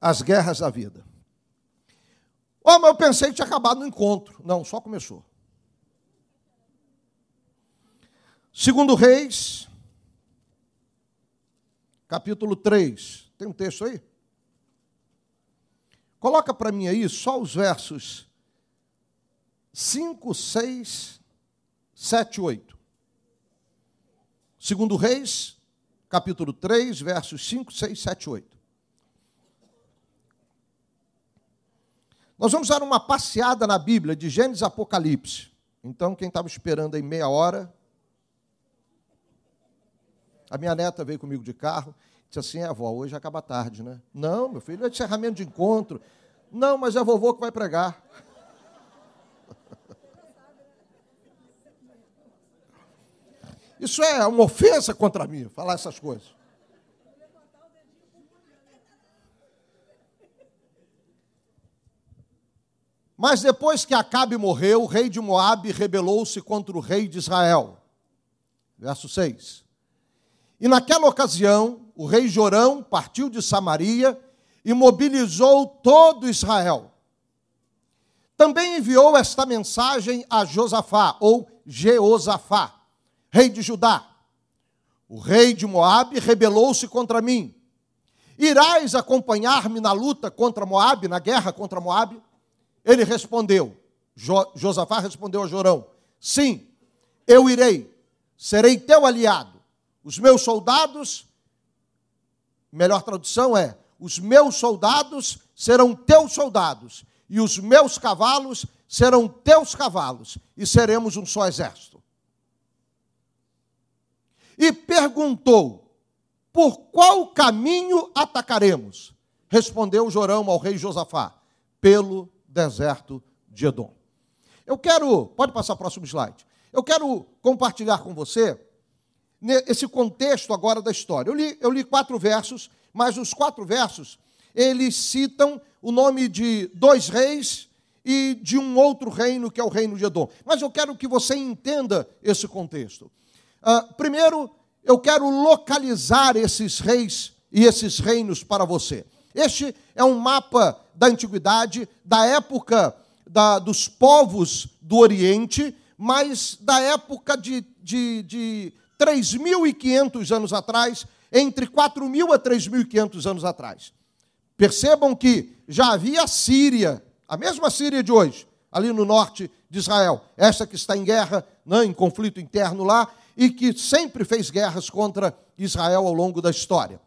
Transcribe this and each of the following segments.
as guerras da vida. Oh, mas eu pensei que tinha acabado no encontro. Não, só começou. Segundo Reis, capítulo 3. Tem um texto aí? Coloca para mim aí só os versos 5, 6, 7, 8. Segundo Reis, capítulo 3, versos 5, 6, 7, 8. Nós vamos dar uma passeada na Bíblia, de Gênesis a Apocalipse. Então, quem estava esperando aí meia hora, a minha neta veio comigo de carro, disse assim, é, avó, hoje acaba tarde, né? Não, meu filho, é encerramento de encontro. Não, mas é a vovô que vai pregar. Isso é uma ofensa contra mim, falar essas coisas. Mas depois que Acabe morreu, o rei de Moabe rebelou-se contra o rei de Israel. Verso 6. E naquela ocasião, o rei Jorão partiu de Samaria e mobilizou todo Israel. Também enviou esta mensagem a Josafá, ou Jeosafá, rei de Judá. O rei de Moabe rebelou-se contra mim. Irás acompanhar-me na luta contra Moabe, na guerra contra Moabe? Ele respondeu, jo, Josafá respondeu a Jorão: Sim, eu irei, serei teu aliado os meus soldados, melhor tradução é: os meus soldados serão teus soldados, e os meus cavalos serão teus cavalos, e seremos um só exército. E perguntou: Por qual caminho atacaremos? Respondeu Jorão ao rei Josafá: Pelo deserto de Edom. Eu quero, pode passar o próximo slide. Eu quero compartilhar com você esse contexto agora da história. Eu li, eu li quatro versos, mas os quatro versos, eles citam o nome de dois reis e de um outro reino, que é o reino de Edom. Mas eu quero que você entenda esse contexto. Uh, primeiro, eu quero localizar esses reis e esses reinos para você. Este é um mapa da antiguidade, da época da, dos povos do Oriente, mas da época de, de, de 3.500 anos atrás, entre 4.000 a 3.500 anos atrás. Percebam que já havia a Síria, a mesma Síria de hoje, ali no norte de Israel, essa que está em guerra, né, em conflito interno lá, e que sempre fez guerras contra Israel ao longo da história.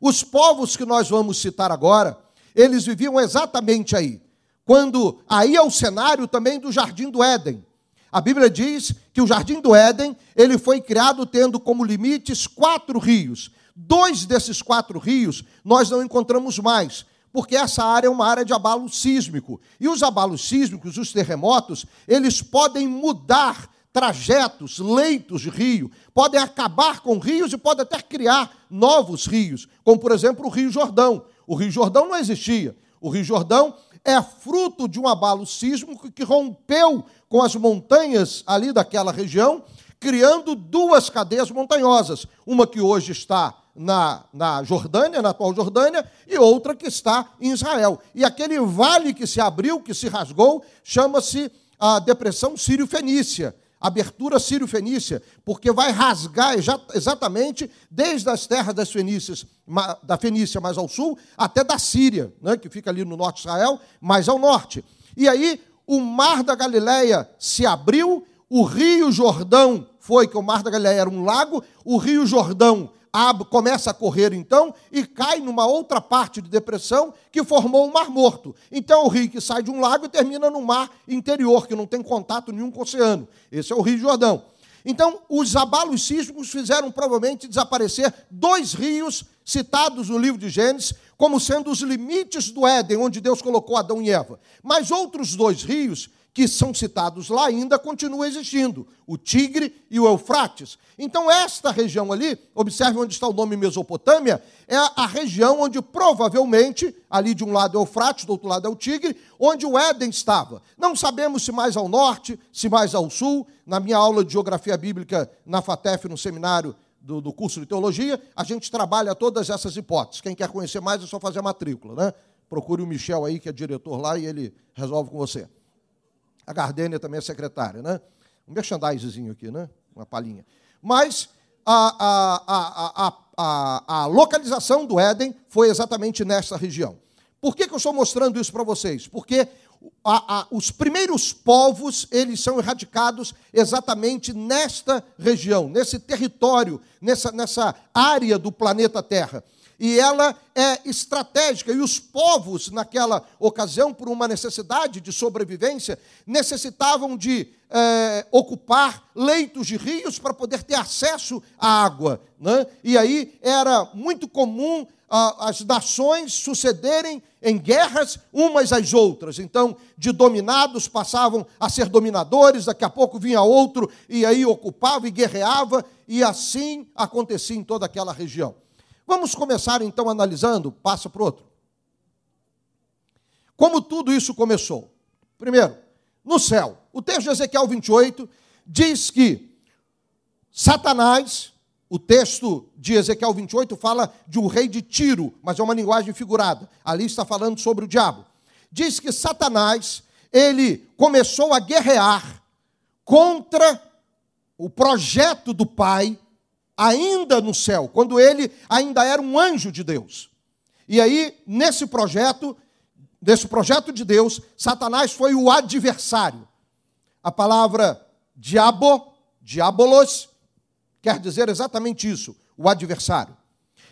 Os povos que nós vamos citar agora, eles viviam exatamente aí, quando aí é o cenário também do Jardim do Éden, a Bíblia diz que o jardim do Éden, ele foi criado tendo como limites quatro rios. Dois desses quatro rios nós não encontramos mais, porque essa área é uma área de abalo sísmico. E os abalos sísmicos, os terremotos, eles podem mudar trajetos, leitos de rio, podem acabar com rios e podem até criar novos rios, como por exemplo o Rio Jordão. O Rio Jordão não existia. O Rio Jordão é fruto de um abalo sísmico que rompeu com as montanhas ali daquela região, criando duas cadeias montanhosas. Uma que hoje está na, na Jordânia, na atual Jordânia, e outra que está em Israel. E aquele vale que se abriu, que se rasgou, chama-se a Depressão Sírio-Fenícia abertura sírio-fenícia, porque vai rasgar exatamente desde as terras das Fenícias, da Fenícia mais ao sul, até da Síria, né, que fica ali no norte de Israel, mais ao norte. E aí o mar da Galileia se abriu, o rio Jordão foi, que o mar da Galileia era um lago, o rio Jordão começa a correr então e cai numa outra parte de depressão que formou o Mar Morto. Então o rio que sai de um lago e termina no mar interior, que não tem contato nenhum com o oceano. Esse é o Rio Jordão. Então, os abalos sísmicos fizeram provavelmente desaparecer dois rios citados no livro de Gênesis como sendo os limites do Éden, onde Deus colocou Adão e Eva. Mas outros dois rios que são citados lá ainda continuam existindo, o Tigre e o Eufrates. Então, esta região ali, observe onde está o nome Mesopotâmia, é a região onde provavelmente, ali de um lado é o Eufrates, do outro lado é o Tigre, onde o Éden estava. Não sabemos se mais ao norte, se mais ao sul. Na minha aula de geografia bíblica na FATEF, no seminário do, do, curso de teologia, a gente trabalha todas essas hipóteses. Quem quer conhecer mais é só fazer a matrícula, né? Procure o Michel aí, que é diretor lá, e ele resolve com você. A Gardênia também é secretária, né? Um merchandisezinho aqui, né? Uma palhinha. Mas a, a, a, a, localização do Éden foi exatamente nessa região. Por que, que eu estou mostrando isso para vocês? Porque os primeiros povos, eles são erradicados exatamente nesta região, nesse território, nessa, nessa área do planeta Terra. E ela é estratégica. E os povos, naquela ocasião, por uma necessidade de sobrevivência, necessitavam de é, ocupar leitos de rios para poder ter acesso à água. Né? E aí era muito comum as nações sucederem em guerras umas às outras. Então, de dominados passavam a ser dominadores, daqui a pouco vinha outro e aí ocupava e guerreava, e assim acontecia em toda aquela região. Vamos começar então analisando, passa para o outro. Como tudo isso começou? Primeiro, no céu. O texto de Ezequiel 28 diz que Satanás o texto de Ezequiel 28 fala de um rei de Tiro, mas é uma linguagem figurada. Ali está falando sobre o diabo. Diz que Satanás, ele começou a guerrear contra o projeto do Pai, ainda no céu, quando ele ainda era um anjo de Deus. E aí, nesse projeto, nesse projeto de Deus, Satanás foi o adversário. A palavra diabo, diabolos, quer dizer exatamente isso, o adversário.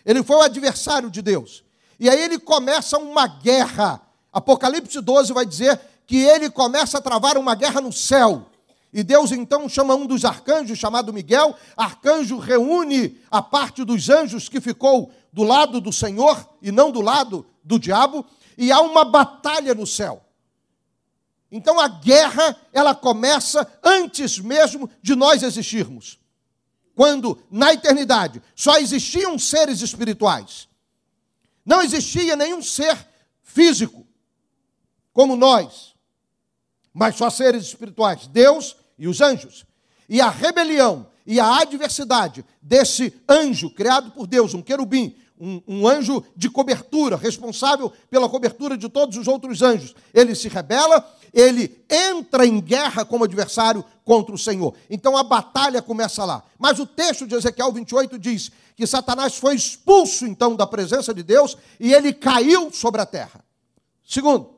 Ele foi o adversário de Deus. E aí ele começa uma guerra. Apocalipse 12 vai dizer que ele começa a travar uma guerra no céu. E Deus então chama um dos arcanjos, chamado Miguel. Arcanjo reúne a parte dos anjos que ficou do lado do Senhor e não do lado do diabo. E há uma batalha no céu. Então a guerra, ela começa antes mesmo de nós existirmos quando na eternidade só existiam seres espirituais. Não existia nenhum ser físico como nós, mas só seres espirituais, Deus e os anjos. E a rebelião e a adversidade desse anjo criado por Deus, um querubim, um, um, anjo de cobertura, responsável pela cobertura de todos os outros anjos. Ele se rebela ele entra em guerra como adversário contra o Senhor. Então a batalha começa lá. Mas o texto de Ezequiel 28 diz que Satanás foi expulso então da presença de Deus e ele caiu sobre a terra. Segundo,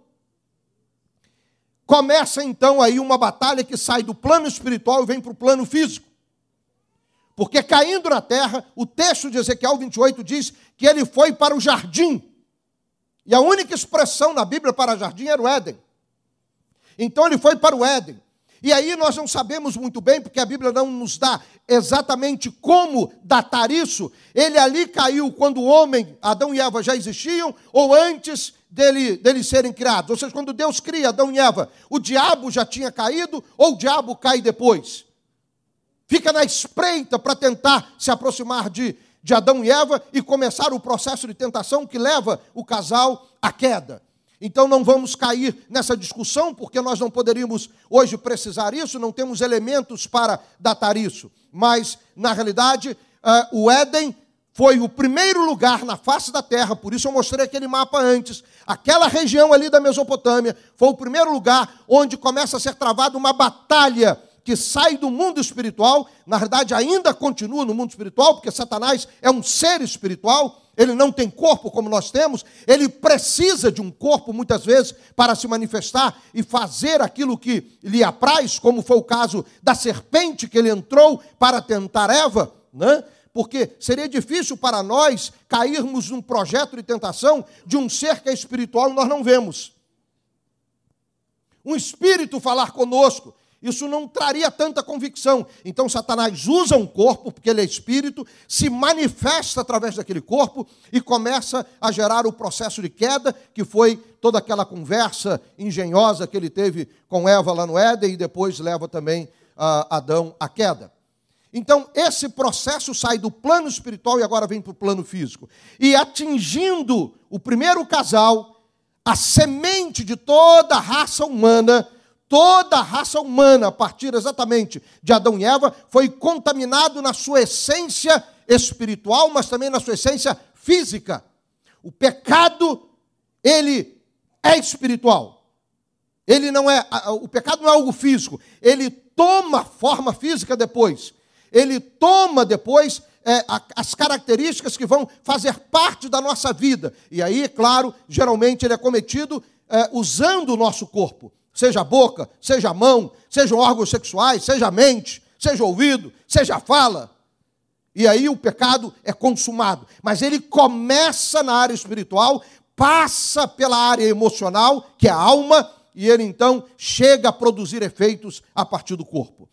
começa então aí uma batalha que sai do plano espiritual e vem para o plano físico. Porque caindo na terra, o texto de Ezequiel 28 diz que ele foi para o jardim. E a única expressão na Bíblia para jardim era o Éden. Então ele foi para o Éden. E aí nós não sabemos muito bem, porque a Bíblia não nos dá exatamente como datar isso. Ele ali caiu quando o homem, Adão e Eva já existiam, ou antes dele, deles serem criados. Ou seja, quando Deus cria Adão e Eva, o diabo já tinha caído, ou o diabo cai depois? Fica na espreita para tentar se aproximar de, de Adão e Eva e começar o processo de tentação que leva o casal à queda. Então não vamos cair nessa discussão, porque nós não poderíamos hoje precisar isso, não temos elementos para datar isso. Mas, na realidade, uh, o Éden foi o primeiro lugar na face da terra, por isso eu mostrei aquele mapa antes. Aquela região ali da Mesopotâmia foi o primeiro lugar onde começa a ser travada uma batalha que sai do mundo espiritual, na verdade ainda continua no mundo espiritual, porque Satanás é um ser espiritual, ele não tem corpo como nós temos, ele precisa de um corpo muitas vezes para se manifestar e fazer aquilo que lhe apraz, como foi o caso da serpente que ele entrou para tentar Eva, né? Porque seria difícil para nós cairmos num projeto de tentação de um ser que é espiritual e nós não vemos. Um espírito falar conosco, isso não traria tanta convicção. Então, Satanás usa um corpo, porque ele é espírito, se manifesta através daquele corpo e começa a gerar o processo de queda, que foi toda aquela conversa engenhosa que ele teve com Eva lá no Éden e depois leva também uh, Adão à queda. Então, esse processo sai do plano espiritual e agora vem para o plano físico. E atingindo o primeiro casal, a semente de toda a raça humana Toda a raça humana, a partir exatamente de Adão e Eva, foi contaminado na sua essência espiritual, mas também na sua essência física. O pecado, ele é espiritual. Ele não é, o pecado não é algo físico, ele toma forma física depois. Ele toma depois é, as características que vão fazer parte da nossa vida. E aí, claro, geralmente ele é cometido é, usando o nosso corpo, seja a boca, seja a mão, sejam órgãos sexuais, seja a mente, seja ouvido, seja a fala. E aí o pecado é consumado. Mas ele começa na área espiritual, passa pela área emocional, que é a alma, e ele então chega a produzir efeitos a partir do corpo.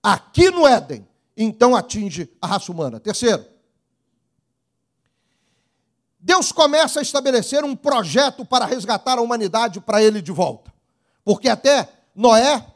Aqui no Éden, então atinge a raça humana. Terceiro, Deus começa a estabelecer um projeto para resgatar a humanidade para ele de volta. Porque até Noé,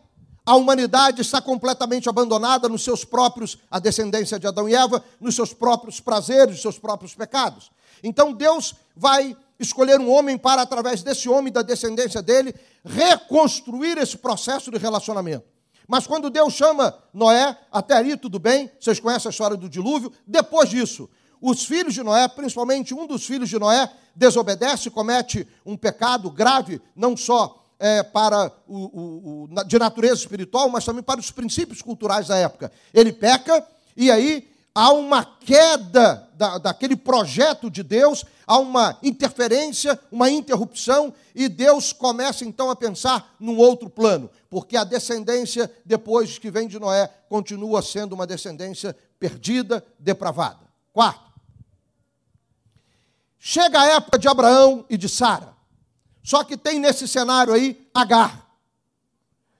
a humanidade está completamente abandonada nos seus próprios, a descendência de Adão e Eva, nos seus próprios prazeres, nos seus próprios pecados. Então Deus vai escolher um homem para, através desse homem, da descendência dele, reconstruir esse processo de relacionamento. Mas quando Deus chama Noé, até ali tudo bem, vocês conhecem a história do dilúvio. Depois disso, os filhos de Noé, principalmente um dos filhos de Noé, desobedece, comete um pecado grave, não só é, para o, o, o, de natureza espiritual, mas também para os princípios culturais da época. Ele peca e aí há uma queda da, daquele projeto de Deus, há uma interferência, uma interrupção, e Deus começa então a pensar num outro plano, porque a descendência, depois que vem de Noé, continua sendo uma descendência perdida, depravada. Quarto, chega a época de Abraão e de Sara, só que tem nesse cenário aí Agar.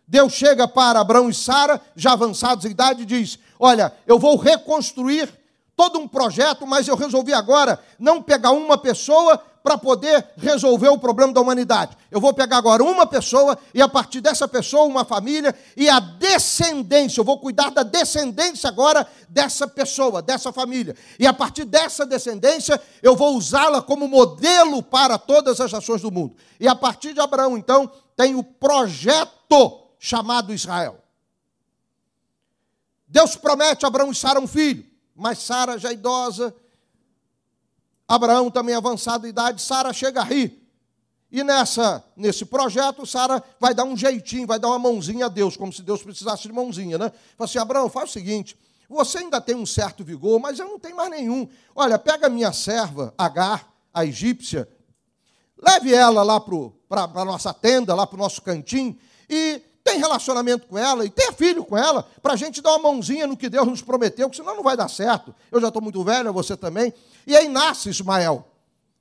Deus chega para Abraão e Sara, já avançados em idade, e diz: Olha, eu vou reconstruir todo um projeto, mas eu resolvi agora não pegar uma pessoa para poder resolver o problema da humanidade. Eu vou pegar agora uma pessoa e a partir dessa pessoa uma família e a descendência, eu vou cuidar da descendência agora dessa pessoa, dessa família. E a partir dessa descendência eu vou usá-la como modelo para todas as nações do mundo. E a partir de Abraão, então, tem o projeto chamado Israel. Deus promete a Abraão e Sara um filho, mas Sara já é idosa, Abraão também avançado de idade, Sara chega a rir. E nessa, nesse projeto, Sara vai dar um jeitinho, vai dar uma mãozinha a Deus, como se Deus precisasse de mãozinha, né? Fala assim: Abraão, faz o seguinte: você ainda tem um certo vigor, mas eu não tenho mais nenhum. Olha, pega a minha serva, Agar, a egípcia, leve ela lá para a nossa tenda, lá para o nosso cantinho, e tem relacionamento com ela e tenha filho com ela, para a gente dar uma mãozinha no que Deus nos prometeu, porque senão não vai dar certo. Eu já estou muito velho, você também. E aí nasce Ismael.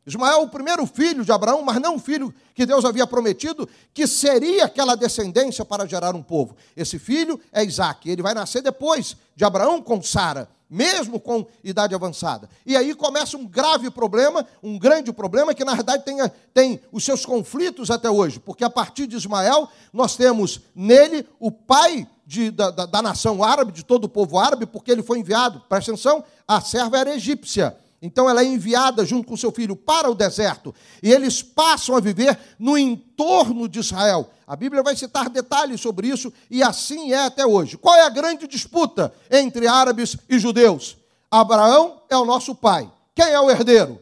Ismael o primeiro filho de Abraão, mas não o filho que Deus havia prometido, que seria aquela descendência para gerar um povo. Esse filho é Isaac, ele vai nascer depois de Abraão com Sara mesmo com idade avançada. E aí começa um grave problema, um grande problema, que na verdade tem, tem os seus conflitos até hoje, porque a partir de Ismael, nós temos nele o pai de, da, da, da nação árabe, de todo o povo árabe, porque ele foi enviado, presta atenção, a serva era egípcia. Então ela é enviada junto com seu filho para o deserto. E eles passam a viver no entorno de Israel. A Bíblia vai citar detalhes sobre isso e assim é até hoje. Qual é a grande disputa entre árabes e judeus? Abraão é o nosso pai. Quem é o herdeiro?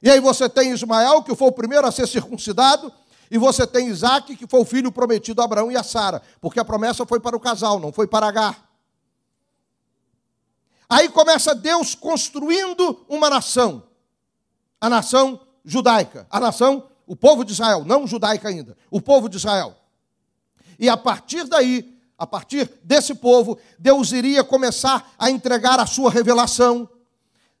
E aí você tem Ismael, que foi o primeiro a ser circuncidado, e você tem Isaac, que foi o filho prometido a Abraão e a Sara, porque a promessa foi para o casal, não foi para Agar. Aí começa Deus construindo uma nação, a nação judaica, a nação, o povo de Israel, não judaica ainda, o povo de Israel. E a partir daí, a partir desse povo, Deus iria começar a entregar a sua revelação,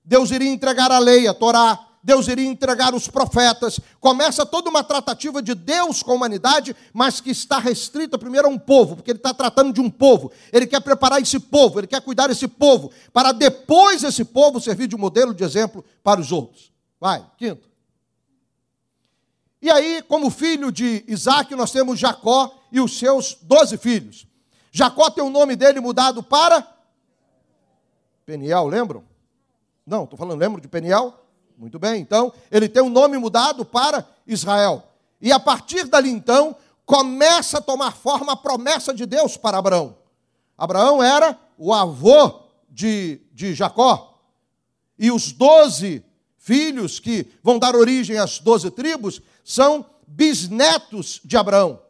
Deus iria entregar a lei, a Torá, Deus iria entregar os profetas. Começa toda uma tratativa de Deus com a humanidade, mas que está restrita primeiro a um povo, porque ele está tratando de um povo. Ele quer preparar esse povo, ele quer cuidar desse povo, para depois esse povo servir de modelo, de exemplo para os outros. Vai, quinto. E aí, como filho de Isaac, nós temos Jacó e os seus doze filhos. Jacó tem o nome dele mudado para Peniel, lembram? Não, estou falando, lembro de Peniel? Muito bem, então ele tem um nome mudado para Israel. E a partir dali então começa a tomar forma a promessa de Deus para Abraão. Abraão era o avô de, de Jacó e os doze filhos que vão dar origem às doze tribos são bisnetos de Abraão.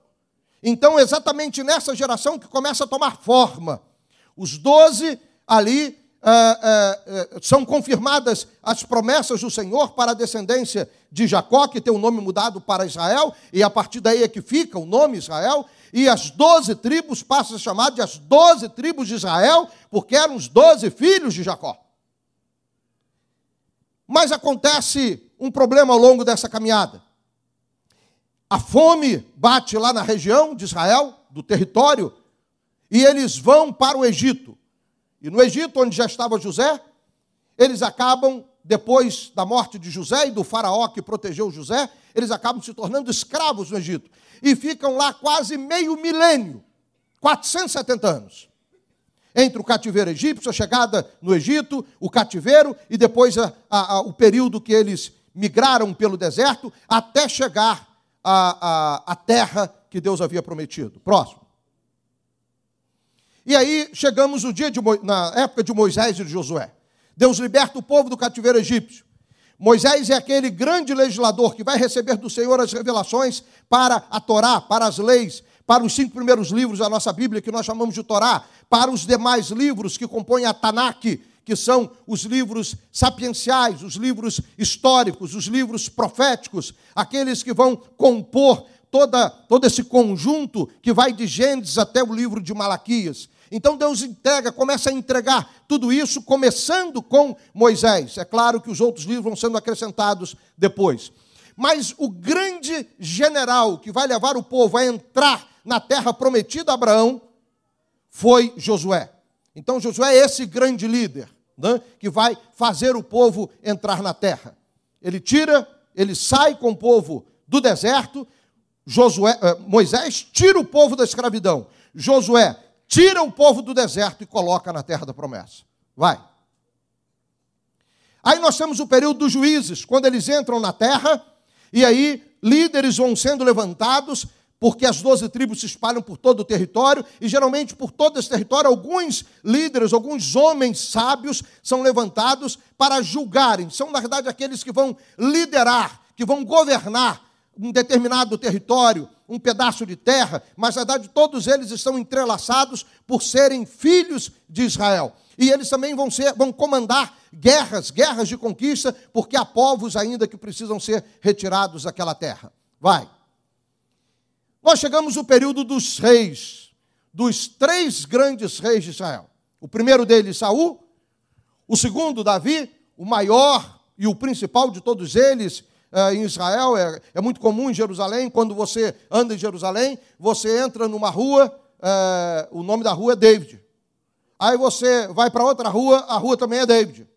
Então, exatamente nessa geração que começa a tomar forma. Os doze ali ah, ah, ah, são confirmadas as promessas do Senhor para a descendência de Jacó, que tem o nome mudado para Israel, e a partir daí é que fica o nome Israel, e as doze tribos passam a chamar de as doze tribos de Israel, porque eram os doze filhos de Jacó. Mas acontece um problema ao longo dessa caminhada. A fome bate lá na região de Israel, do território, e eles vão para o Egito. E no Egito, onde já estava José, eles acabam, depois da morte de José e do faraó que protegeu José, eles acabam se tornando escravos no Egito. E ficam lá quase meio milênio 470 anos entre o cativeiro egípcio, a chegada no Egito, o cativeiro e depois a, a, a, o período que eles migraram pelo deserto até chegar à terra que Deus havia prometido. Próximo. E aí chegamos no dia de, na época de Moisés e de Josué. Deus liberta o povo do cativeiro egípcio. Moisés é aquele grande legislador que vai receber do Senhor as revelações para a Torá, para as leis, para os cinco primeiros livros da nossa Bíblia, que nós chamamos de Torá, para os demais livros que compõem a Tanakh, que são os livros sapienciais, os livros históricos, os livros proféticos, aqueles que vão compor toda, todo esse conjunto que vai de Gênesis até o livro de Malaquias. Então Deus entrega, começa a entregar tudo isso, começando com Moisés. É claro que os outros livros vão sendo acrescentados depois. Mas o grande general que vai levar o povo a entrar na terra prometida a Abraão foi Josué. Então, Josué é esse grande líder né, que vai fazer o povo entrar na terra. Ele tira, ele sai com o povo do deserto. Josué, eh, Moisés tira o povo da escravidão. Josué tira o povo do deserto e coloca na terra da promessa. Vai. Aí nós temos o período dos juízes, quando eles entram na terra, e aí líderes vão sendo levantados porque as doze tribos se espalham por todo o território, e geralmente por todo esse território, alguns líderes, alguns homens sábios são levantados para julgarem. São, na verdade, aqueles que vão liderar, que vão governar um determinado território, um pedaço de terra, mas na verdade todos eles estão entrelaçados por serem filhos de Israel. E eles também vão, ser, vão comandar guerras, guerras de conquista, porque há povos ainda que precisam ser retirados daquela terra. Vai. Nós chegamos no período dos reis, dos três grandes reis de Israel. O primeiro deles, Saul, o segundo, Davi, o maior e o principal de todos eles é, em Israel, é, é, muito comum em Jerusalém, quando você anda em Jerusalém, você entra numa rua, é, o nome da rua é David. Aí você vai para outra rua, a rua também é David.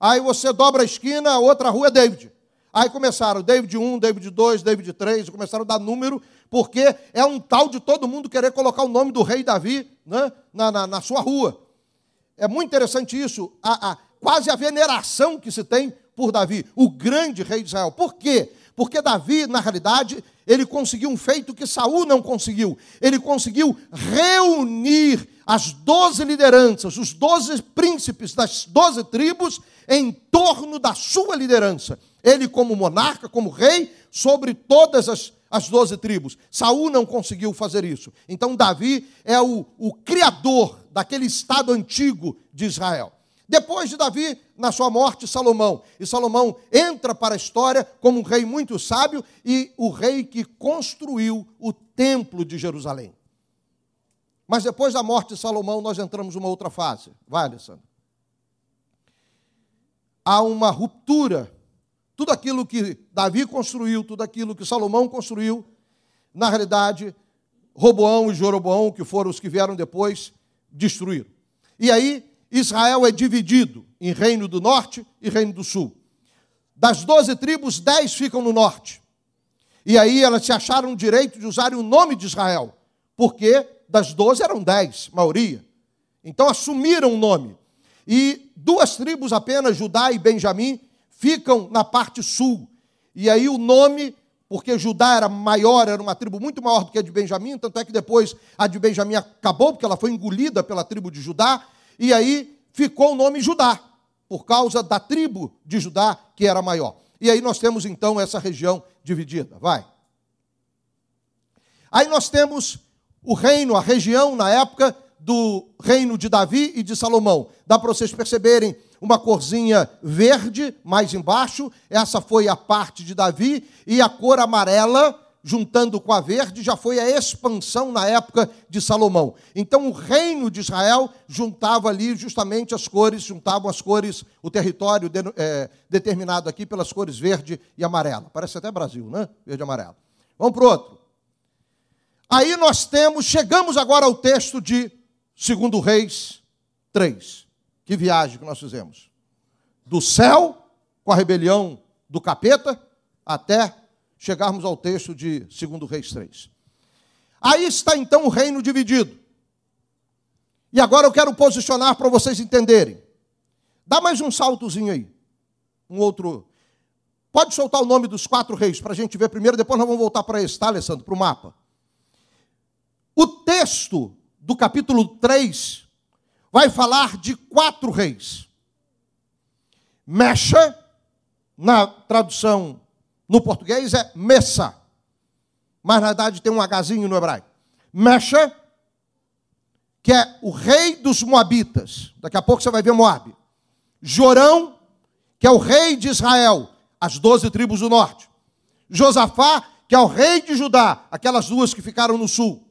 Aí você dobra a esquina, a outra rua é David. Aí começaram David 1, David 2, David 3, começaram a dar número, porque é um tal de todo mundo querer colocar o nome do rei Davi né, na, na, na sua rua. É muito interessante isso, a, a, quase a veneração que se tem por Davi, o grande rei de Israel. Por quê? Porque Davi, na realidade, ele conseguiu um feito que Saul não conseguiu. Ele conseguiu reunir as doze lideranças, os doze príncipes das doze tribos em torno da sua liderança. Ele, como monarca, como rei, sobre todas as, as doze tribos. Saul não conseguiu fazer isso. Então, Davi é o, o criador daquele estado antigo de Israel. Depois de Davi, na sua morte, Salomão. E Salomão entra para a história como um rei muito sábio e o rei que construiu o templo de Jerusalém. Mas depois da morte de Salomão, nós entramos numa outra fase. Vai, Alessandro. Há uma ruptura tudo aquilo que Davi construiu, tudo aquilo que Salomão construiu, na realidade, Roboão e Jeroboão, que foram os que vieram depois, destruíram. E aí, Israel é dividido em reino do norte e reino do sul. Das doze tribos, dez ficam no norte. E aí elas se acharam direito de usarem o nome de Israel, porque das doze eram dez, maioria. Então assumiram o nome. E duas tribos apenas, Judá e Benjamim, ficam na parte sul. E aí o nome, porque Judá era maior, era uma tribo muito maior do que a de Benjamim, tanto é que depois a de Benjamim acabou, porque ela foi engolida pela tribo de Judá, e aí ficou o nome Judá, por causa da tribo de Judá que era maior. E aí nós temos então essa região dividida. Vai. Aí nós temos o reino, a região na época do reino de Davi e de Salomão. Dá para vocês perceberem uma corzinha verde mais embaixo, essa foi a parte de Davi, e a cor amarela, juntando com a verde, já foi a expansão na época de Salomão. Então o reino de Israel juntava ali justamente as cores, juntavam as cores, o território de, é, determinado aqui pelas cores verde e amarela. Parece até Brasil, né? Verde e amarelo. Vamos para o outro. Aí nós temos, chegamos agora ao texto de Segundo Reis 3. Que viagem que nós fizemos. Do céu, com a rebelião do capeta, até chegarmos ao texto de Segundo Reis 3. Aí está então o reino dividido. E agora eu quero posicionar para vocês entenderem. Dá mais um saltozinho aí. Um outro. Pode soltar o nome dos quatro reis para a gente ver primeiro, depois nós vamos voltar para esse, tá, Alessandro? Para o mapa. O texto do capítulo 3 vai falar de quatro reis. Mecha, na tradução no português é Messa, mas na verdade tem um Hzinho no hebraico. Mecha, que é o rei dos Moabitas. Daqui a pouco você vai ver Moab. Jorão, que é o rei de Israel, as doze tribos do norte. Josafá, que é o rei de Judá, aquelas duas que ficaram no sul.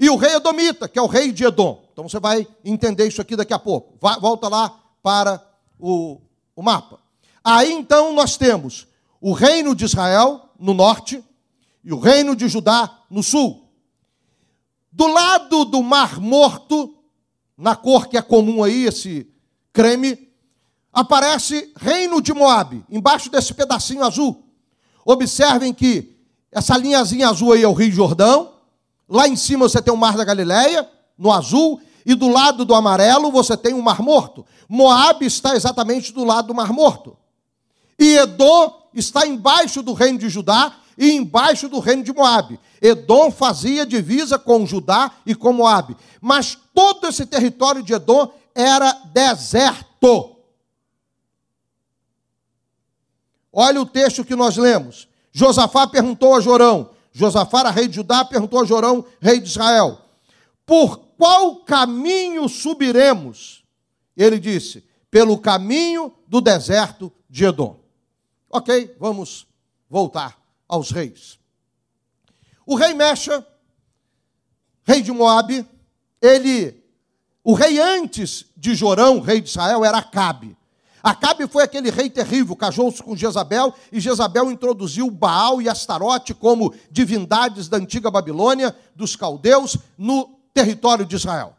E o rei Edomita, que é o rei de Edom. Então você vai entender isso aqui daqui a pouco. volta lá para o, o mapa. Aí então nós temos o reino de Israel no norte e o reino de Judá no sul. Do lado do Mar Morto, na cor que é comum aí, esse creme, aparece reino de Moabe, embaixo desse pedacinho azul. Observem que essa linhazinha azul aí é o Rio Jordão, Lá em cima você tem o Mar da Galileia, no azul, e do lado do amarelo você tem o Mar Morto. Moab está exatamente do lado do Mar Morto. E Edom está embaixo do reino de Judá e embaixo do reino de Moab. Edom fazia divisa com Judá e com Moab. Mas todo esse território de Edom era deserto. Olha o texto que nós lemos. Josafá perguntou a Jorão: Josafá, rei de Judá, perguntou a Jorão, rei de Israel: Por qual caminho subiremos? Ele disse: Pelo caminho do deserto de Edom. Ok, vamos voltar aos reis. O rei Mecha, rei de Moabe, ele, o rei antes de Jorão, rei de Israel, era Acabe. Acabe foi aquele rei terrível, casou-se com Jezabel, e Jezabel introduziu Baal e Astarote como divindades da antiga Babilônia, dos caldeus, no território de Israel.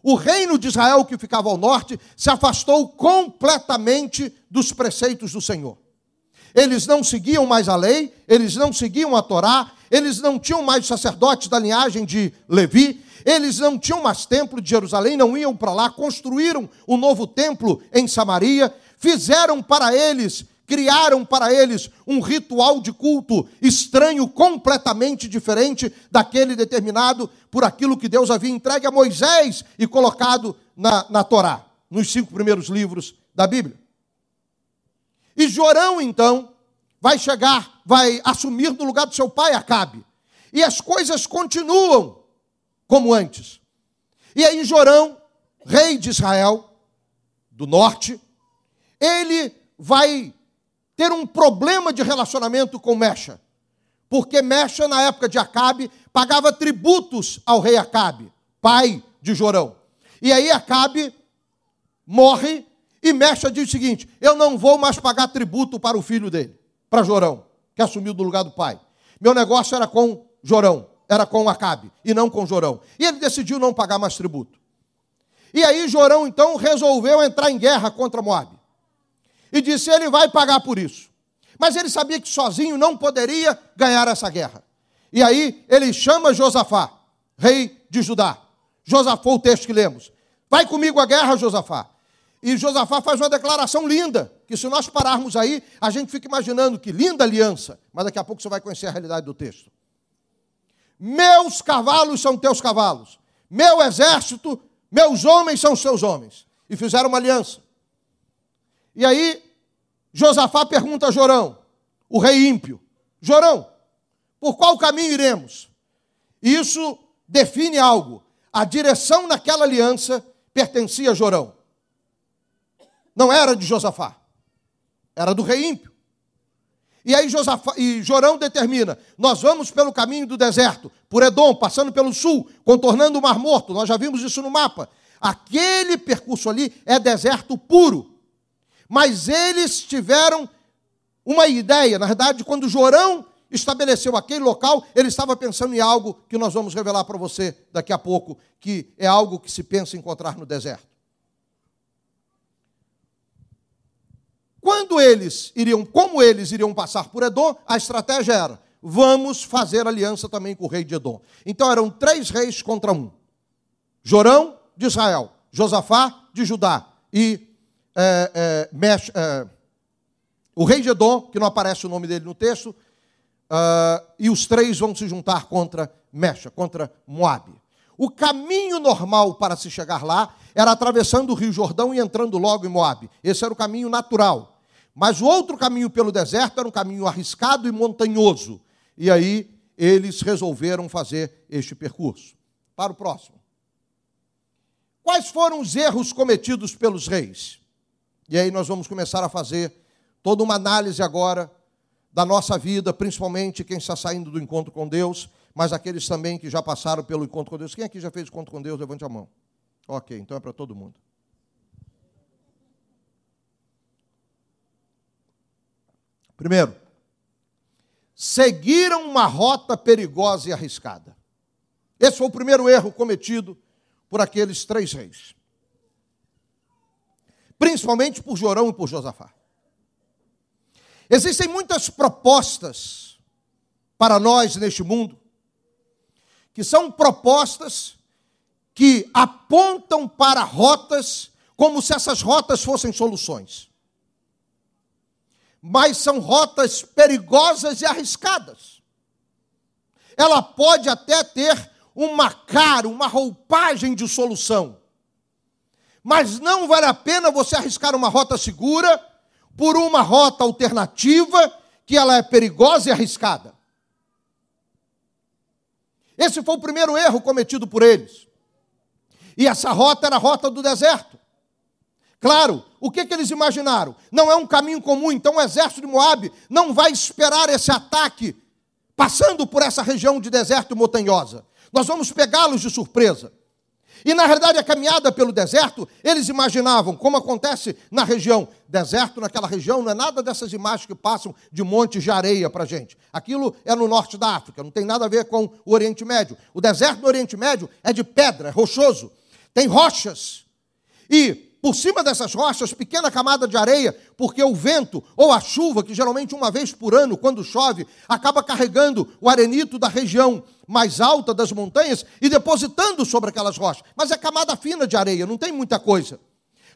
O reino de Israel, que ficava ao norte, se afastou completamente dos preceitos do Senhor. Eles não seguiam mais a lei, eles não seguiam a Torá, eles não tinham mais sacerdotes da linhagem de Levi, eles não tinham mais templo de Jerusalém, não iam para lá, construíram um novo templo em Samaria, fizeram para eles, criaram para eles um ritual de culto estranho, completamente diferente daquele determinado por aquilo que Deus havia entregue a Moisés e colocado na, na Torá, nos cinco primeiros livros da Bíblia. E Jorão, então, vai chegar, vai assumir no lugar do seu pai Acabe. E as coisas continuam como antes. E aí Jorão, rei de Israel, do norte, ele vai ter um problema de relacionamento com Mecha. Porque Mecha, na época de Acabe, pagava tributos ao rei Acabe, pai de Jorão. E aí Acabe morre e Mecha diz o seguinte: Eu não vou mais pagar tributo para o filho dele, para Jorão, que assumiu do lugar do pai. Meu negócio era com Jorão era com Acabe e não com Jorão. E ele decidiu não pagar mais tributo. E aí Jorão então resolveu entrar em guerra contra Moabe. E disse: ele vai pagar por isso. Mas ele sabia que sozinho não poderia ganhar essa guerra. E aí ele chama Josafá, rei de Judá. Josafá, o texto que lemos. Vai comigo à guerra, Josafá. E Josafá faz uma declaração linda, que se nós pararmos aí, a gente fica imaginando que linda aliança, mas daqui a pouco você vai conhecer a realidade do texto. Meus cavalos são teus cavalos, meu exército, meus homens são seus homens. e fizeram uma aliança. E aí, Josafá pergunta a Jorão, o rei ímpio: Jorão, por qual caminho iremos? Isso define algo. A direção naquela aliança pertencia a Jorão. Não era de Josafá, era do rei ímpio. E aí Josafá, e Jorão determina: nós vamos pelo caminho do deserto, por Edom, passando pelo sul, contornando o Mar Morto. Nós já vimos isso no mapa. Aquele percurso ali é deserto puro. Mas eles tiveram uma ideia, na verdade, quando Jorão estabeleceu aquele local, ele estava pensando em algo que nós vamos revelar para você daqui a pouco, que é algo que se pensa encontrar no deserto. Quando eles iriam, como eles iriam passar por Edom, a estratégia era: vamos fazer aliança também com o rei de Edom. Então eram três reis contra um: Jorão de Israel, Josafá de Judá e é, é, Mesh, é, o rei de Edom, que não aparece o nome dele no texto, uh, e os três vão se juntar contra Mecha, contra Moabe. O caminho normal para se chegar lá era atravessando o rio Jordão e entrando logo em Moabe. Esse era o caminho natural. Mas o outro caminho pelo deserto era um caminho arriscado e montanhoso. E aí eles resolveram fazer este percurso. Para o próximo. Quais foram os erros cometidos pelos reis? E aí nós vamos começar a fazer toda uma análise agora da nossa vida, principalmente quem está saindo do encontro com Deus, mas aqueles também que já passaram pelo encontro com Deus. Quem aqui já fez encontro com Deus? Levante a mão. Ok, então é para todo mundo. Primeiro, seguiram uma rota perigosa e arriscada. Esse foi o primeiro erro cometido por aqueles três reis principalmente por Jorão e por Josafá. Existem muitas propostas para nós neste mundo, que são propostas que apontam para rotas como se essas rotas fossem soluções. Mas são rotas perigosas e arriscadas. Ela pode até ter uma cara, uma roupagem de solução mas não vale a pena você arriscar uma rota segura por uma rota alternativa que ela é perigosa e arriscada. Esse foi o primeiro erro cometido por eles. E essa rota era a rota do deserto. Claro, o que, que eles imaginaram? Não é um caminho comum, então o exército de Moabe não vai esperar esse ataque passando por essa região de deserto montanhosa. Nós vamos pegá-los de surpresa. E na realidade, a caminhada pelo deserto, eles imaginavam, como acontece na região. Deserto, naquela região, não é nada dessas imagens que passam de montes de areia para a gente. Aquilo é no norte da África, não tem nada a ver com o Oriente Médio. O deserto do Oriente Médio é de pedra, é rochoso, tem rochas. E por cima dessas rochas, pequena camada de areia, porque o vento ou a chuva, que geralmente uma vez por ano, quando chove, acaba carregando o arenito da região mais alta das montanhas e depositando sobre aquelas rochas. Mas é camada fina de areia, não tem muita coisa.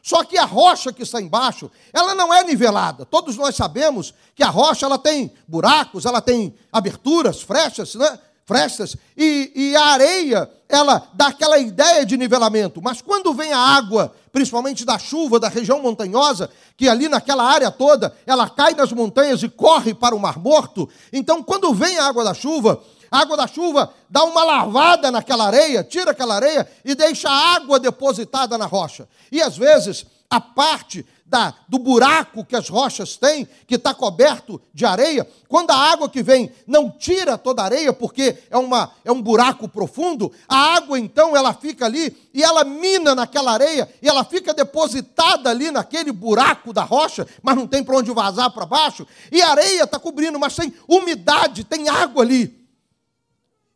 Só que a rocha que está embaixo, ela não é nivelada. Todos nós sabemos que a rocha ela tem buracos, ela tem aberturas, frechas, né? frestas, e, e, a areia, ela dá aquela ideia de nivelamento, mas quando vem a água, principalmente da chuva, da região montanhosa, que ali naquela área toda, ela cai das montanhas e corre para o Mar Morto, então quando vem a água da chuva, a água da chuva dá uma lavada naquela areia, tira aquela areia e deixa a água depositada na rocha. E às vezes, a parte da, do buraco que as rochas têm, que está coberto de areia, quando a água que vem não tira toda a areia, porque é, uma, é um buraco profundo, a água então ela fica ali e ela mina naquela areia e ela fica depositada ali naquele buraco da rocha, mas não tem para onde vazar para baixo, e a areia está cobrindo, mas tem umidade, tem água ali.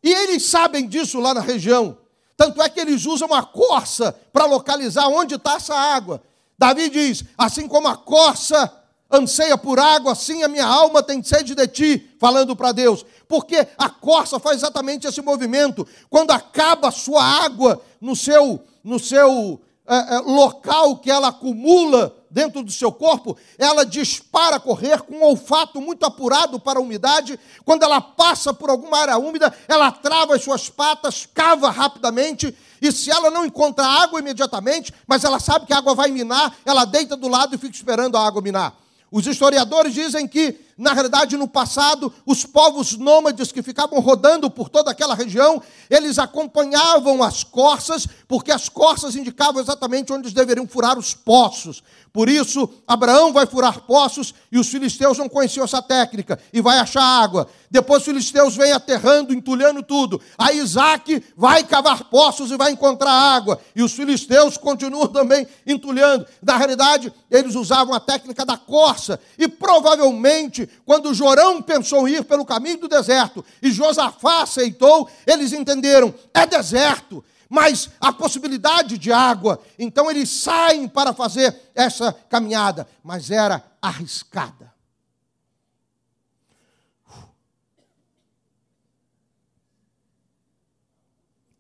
E eles sabem disso lá na região. Tanto é que eles usam a corça para localizar onde está essa água. Davi diz: Assim como a corça anseia por água, assim a minha alma tem sede de ti, falando para Deus. Porque a corça faz exatamente esse movimento. Quando acaba a sua água no seu, no seu é, é, local que ela acumula dentro do seu corpo, ela dispara a correr com um olfato muito apurado para a umidade. Quando ela passa por alguma área úmida, ela trava as suas patas, cava rapidamente, e se ela não encontra água imediatamente, mas ela sabe que a água vai minar, ela deita do lado e fica esperando a água minar. Os historiadores dizem que, na realidade, no passado, os povos nômades que ficavam rodando por toda aquela região, eles acompanhavam as corças, porque as corças indicavam exatamente onde eles deveriam furar os poços. Por isso, Abraão vai furar poços e os filisteus não conheciam essa técnica e vai achar água. Depois os filisteus vêm aterrando, entulhando tudo. Aí Isaac vai cavar poços e vai encontrar água. E os filisteus continuam também entulhando. Na realidade, eles usavam a técnica da corça. E provavelmente, quando Jorão pensou em ir pelo caminho do deserto e Josafá aceitou, eles entenderam: é deserto, mas a possibilidade de água. Então eles saem para fazer essa caminhada, mas era arriscada.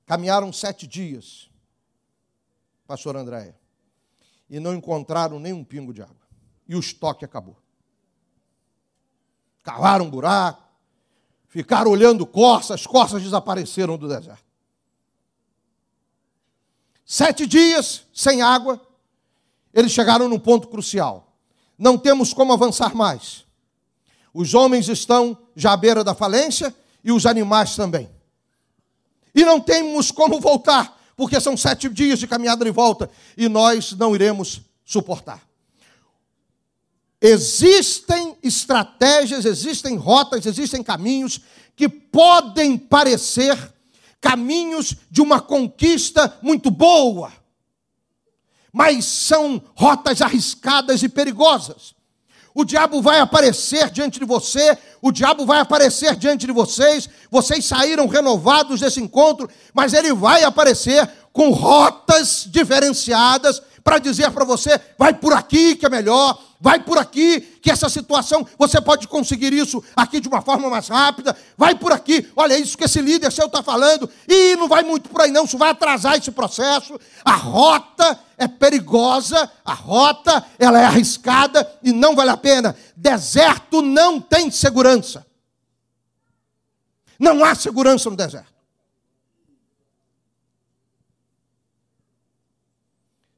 Caminharam sete dias, pastor Andréia, e não encontraram nenhum pingo de água. E o estoque acabou. Cavaram um buraco, ficaram olhando corças, as corças desapareceram do deserto. Sete dias sem água, eles chegaram num ponto crucial. Não temos como avançar mais. Os homens estão já à beira da falência e os animais também. E não temos como voltar, porque são sete dias de caminhada de volta e nós não iremos suportar. Existem estratégias, existem rotas, existem caminhos que podem parecer caminhos de uma conquista muito boa, mas são rotas arriscadas e perigosas. O diabo vai aparecer diante de você, o diabo vai aparecer diante de vocês. Vocês saíram renovados desse encontro, mas ele vai aparecer com rotas diferenciadas para dizer para você: vai por aqui que é melhor, vai por aqui, que essa situação, você pode conseguir isso aqui de uma forma mais rápida, vai por aqui, olha isso que esse líder seu está falando, e não vai muito por aí não, isso vai atrasar esse processo, a rota é perigosa, a rota ela é arriscada e não vale a pena, deserto não tem segurança, não há segurança no deserto.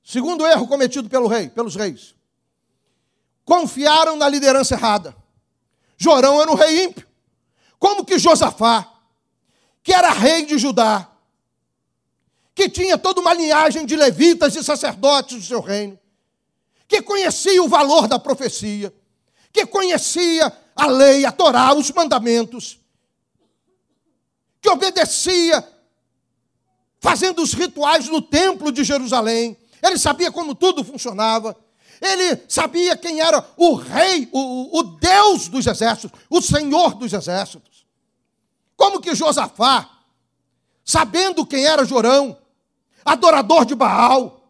Segundo erro cometido pelo rei, pelos reis confiaram na liderança errada. Jorão era um rei ímpio. Como que Josafá, que era rei de Judá, que tinha toda uma linhagem de levitas e sacerdotes do seu reino, que conhecia o valor da profecia, que conhecia a lei, a Torá, os mandamentos, que obedecia, fazendo os rituais no templo de Jerusalém, ele sabia como tudo funcionava, ele sabia quem era o rei, o, o Deus dos exércitos, o Senhor dos exércitos. Como que Josafá, sabendo quem era Jorão, adorador de Baal,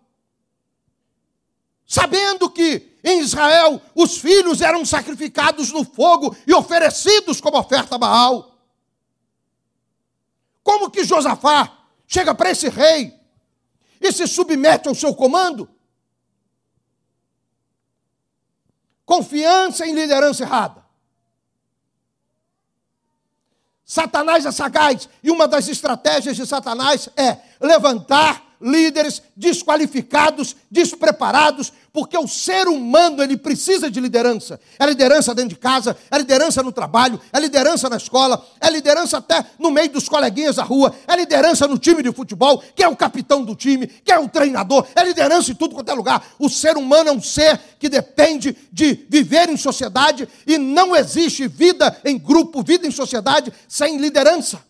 sabendo que em Israel os filhos eram sacrificados no fogo e oferecidos como oferta a Baal. Como que Josafá chega para esse rei e se submete ao seu comando? Confiança em liderança errada. Satanás é sagaz e uma das estratégias de Satanás é levantar líderes desqualificados, despreparados, porque o ser humano ele precisa de liderança. É liderança dentro de casa, é liderança no trabalho, é liderança na escola, é liderança até no meio dos coleguinhas da rua, é liderança no time de futebol, que é o capitão do time, que é o treinador, é liderança em tudo quanto é lugar. O ser humano é um ser que depende de viver em sociedade e não existe vida em grupo, vida em sociedade sem liderança.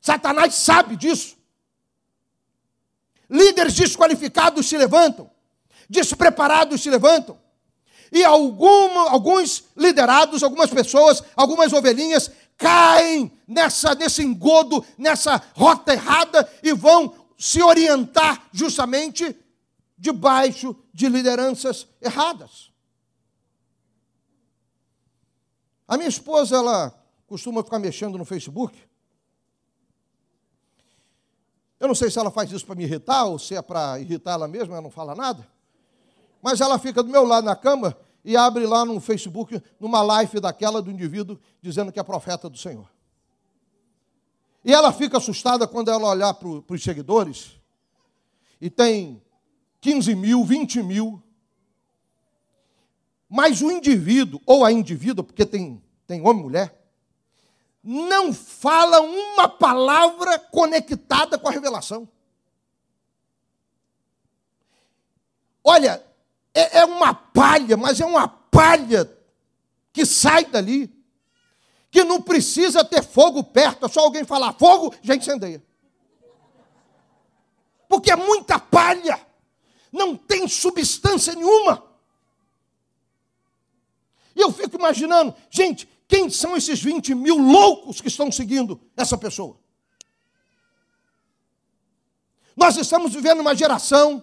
Satanás sabe disso. Líderes desqualificados se levantam, despreparados se levantam. E alguma, alguns liderados, algumas pessoas, algumas ovelhinhas caem nessa, nesse engodo, nessa rota errada e vão se orientar justamente debaixo de lideranças erradas. A minha esposa, ela costuma ficar mexendo no Facebook eu não sei se ela faz isso para me irritar ou se é para irritar ela mesma, ela não fala nada. mas ela fica do meu lado na cama e abre lá no Facebook, numa live daquela do indivíduo, dizendo que é profeta do Senhor. E ela fica assustada quando ela olhar para os seguidores, e tem 15 mil, 20 mil. Mas o indivíduo, ou a indivídua, porque tem, tem homem e mulher, não fala uma palavra conectada com a revelação. Olha, é, é uma palha, mas é uma palha que sai dali, que não precisa ter fogo perto, é só alguém falar fogo, já incendeia. Porque é muita palha, não tem substância nenhuma. E eu fico imaginando, gente, quem são esses 20 mil loucos que estão seguindo essa pessoa? Nós estamos vivendo uma geração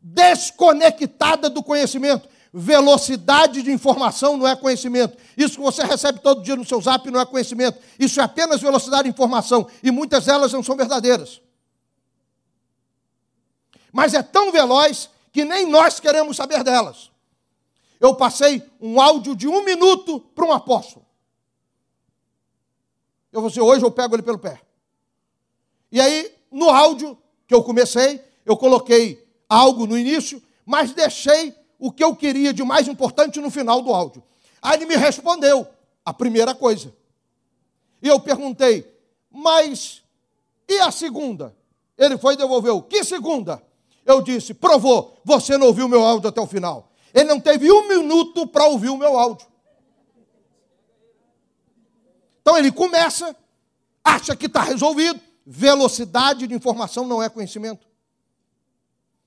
desconectada do conhecimento. Velocidade de informação não é conhecimento. Isso que você recebe todo dia no seu zap não é conhecimento. Isso é apenas velocidade de informação. E muitas delas não são verdadeiras. Mas é tão veloz que nem nós queremos saber delas. Eu passei um áudio de um minuto para um apóstolo. Eu vou dizer, hoje eu pego ele pelo pé. E aí, no áudio que eu comecei, eu coloquei algo no início, mas deixei o que eu queria de mais importante no final do áudio. Aí ele me respondeu a primeira coisa. E eu perguntei, mas e a segunda? Ele foi e devolveu. Que segunda? Eu disse, provou, você não ouviu meu áudio até o final. Ele não teve um minuto para ouvir o meu áudio. Então ele começa, acha que está resolvido. Velocidade de informação não é conhecimento.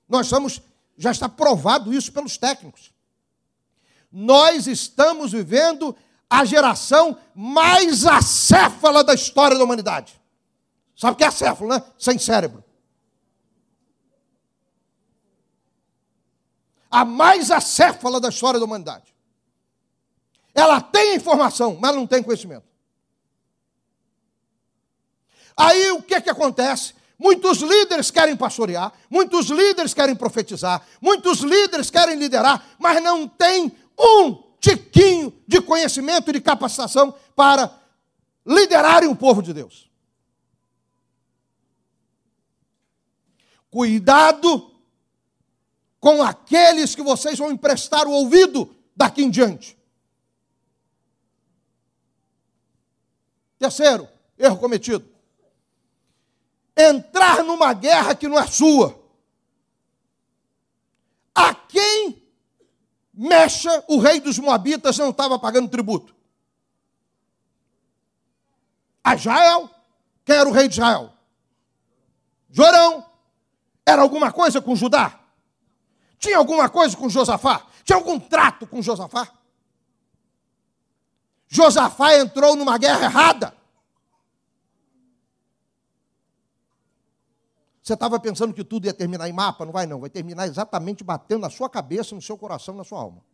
Nós estamos, já está provado isso pelos técnicos. Nós estamos vivendo a geração mais acéfala da história da humanidade. Sabe o que é acéfalo, né? Sem cérebro. A mais acéfala da história da humanidade. Ela tem informação, mas não tem conhecimento. Aí o que, que acontece? Muitos líderes querem pastorear, muitos líderes querem profetizar, muitos líderes querem liderar, mas não tem um tiquinho de conhecimento e de capacitação para liderarem o povo de Deus. Cuidado com aqueles que vocês vão emprestar o ouvido daqui em diante. Terceiro, erro cometido entrar numa guerra que não é sua. A quem mexa o rei dos Moabitas não estava pagando tributo? A Israel? Quem era o rei de Israel? Jorão. Era alguma coisa com Judá? Tinha alguma coisa com Josafá? Tinha algum trato com Josafá? Josafá entrou numa guerra errada. Você estava pensando que tudo ia terminar em mapa? Não vai, não. Vai terminar exatamente batendo na sua cabeça, no seu coração, na sua alma.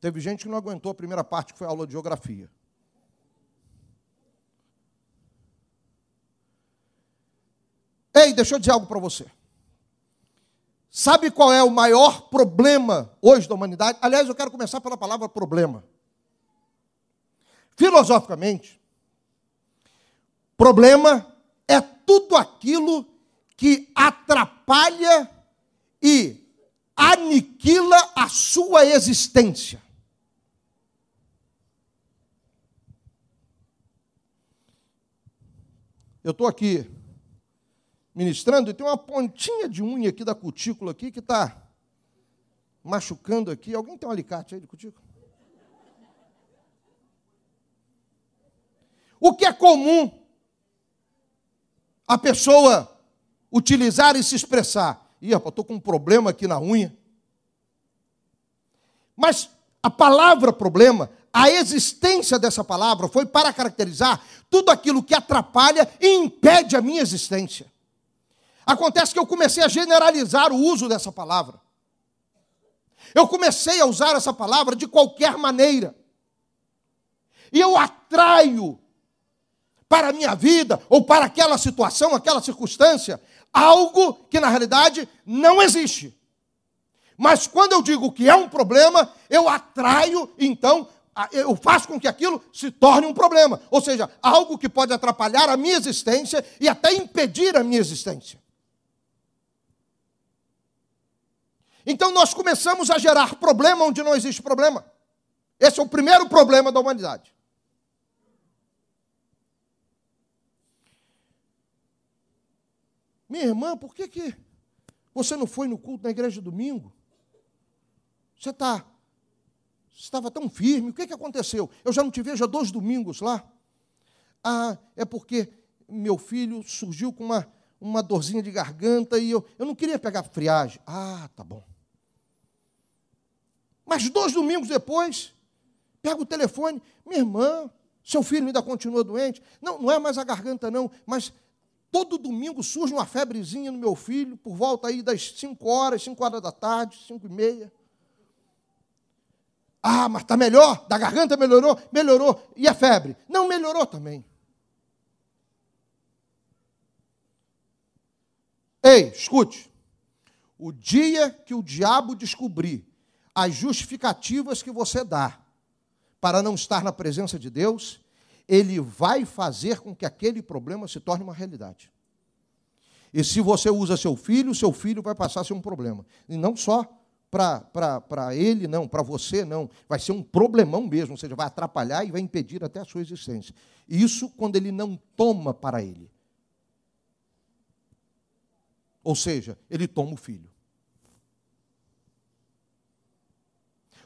Teve gente que não aguentou a primeira parte, que foi a aula de geografia. Ei, deixa eu dizer algo para você. Sabe qual é o maior problema hoje da humanidade? Aliás, eu quero começar pela palavra problema. Filosoficamente, Problema é tudo aquilo que atrapalha e aniquila a sua existência. Eu estou aqui ministrando e tem uma pontinha de unha aqui da cutícula aqui que está machucando aqui. Alguém tem um alicate aí de cutícula? O que é comum a pessoa utilizar e se expressar. Ih, rapaz, estou com um problema aqui na unha. Mas a palavra problema, a existência dessa palavra foi para caracterizar tudo aquilo que atrapalha e impede a minha existência. Acontece que eu comecei a generalizar o uso dessa palavra. Eu comecei a usar essa palavra de qualquer maneira. E eu atraio para a minha vida ou para aquela situação, aquela circunstância, algo que na realidade não existe. Mas quando eu digo que é um problema, eu atraio, então, eu faço com que aquilo se torne um problema. Ou seja, algo que pode atrapalhar a minha existência e até impedir a minha existência. Então nós começamos a gerar problema onde não existe problema. Esse é o primeiro problema da humanidade. Minha irmã, por que, que você não foi no culto na igreja domingo? Você está. Estava tão firme, o que, que aconteceu? Eu já não te vejo há dois domingos lá. Ah, é porque meu filho surgiu com uma, uma dorzinha de garganta e eu, eu não queria pegar friagem. Ah, tá bom. Mas dois domingos depois, pega o telefone, minha irmã, seu filho ainda continua doente. Não, não é mais a garganta, não, mas todo domingo surge uma febrezinha no meu filho, por volta aí das 5 horas, 5 horas da tarde, 5 e meia. Ah, mas está melhor? Da garganta melhorou? Melhorou. E a febre? Não melhorou também. Ei, escute. O dia que o diabo descobrir as justificativas que você dá para não estar na presença de Deus, ele vai fazer com que aquele problema se torne uma realidade. E se você usa seu filho, seu filho vai passar a ser um problema. E não só para ele, não, para você, não. Vai ser um problemão mesmo, ou seja, vai atrapalhar e vai impedir até a sua existência. Isso quando ele não toma para ele. Ou seja, ele toma o filho.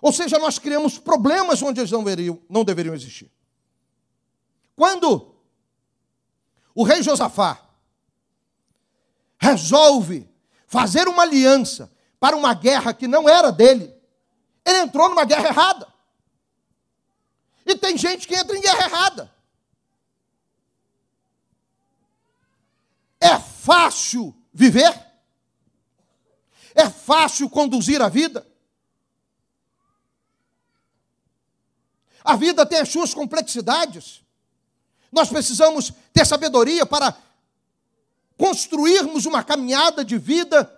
Ou seja, nós criamos problemas onde eles não deveriam, não deveriam existir. Quando o rei Josafá resolve fazer uma aliança para uma guerra que não era dele, ele entrou numa guerra errada. E tem gente que entra em guerra errada. É fácil viver? É fácil conduzir a vida? A vida tem as suas complexidades. Nós precisamos ter sabedoria para construirmos uma caminhada de vida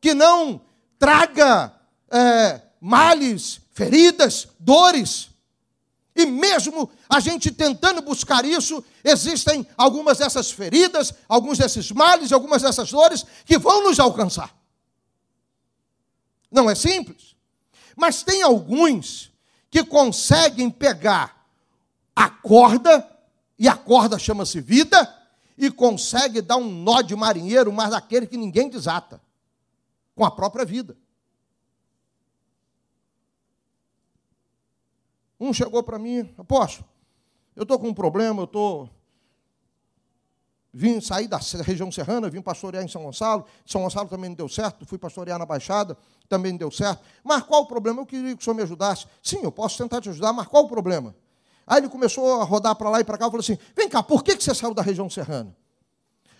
que não traga é, males, feridas, dores. E mesmo a gente tentando buscar isso, existem algumas dessas feridas, alguns desses males, algumas dessas dores que vão nos alcançar. Não é simples. Mas tem alguns que conseguem pegar a corda, e a corda chama-se vida, e consegue dar um nó de marinheiro, mas daquele que ninguém desata com a própria vida. Um chegou para mim, apóstolo, eu estou com um problema, eu estou. Vim sair da região serrana, vim pastorear em São Gonçalo. São Gonçalo também não deu certo, fui pastorear na Baixada, também não deu certo. Mas qual o problema? Eu queria que o senhor me ajudasse. Sim, eu posso tentar te ajudar, mas qual o problema? Aí ele começou a rodar para lá e para cá e falou assim: vem cá, por que você saiu da região serrana?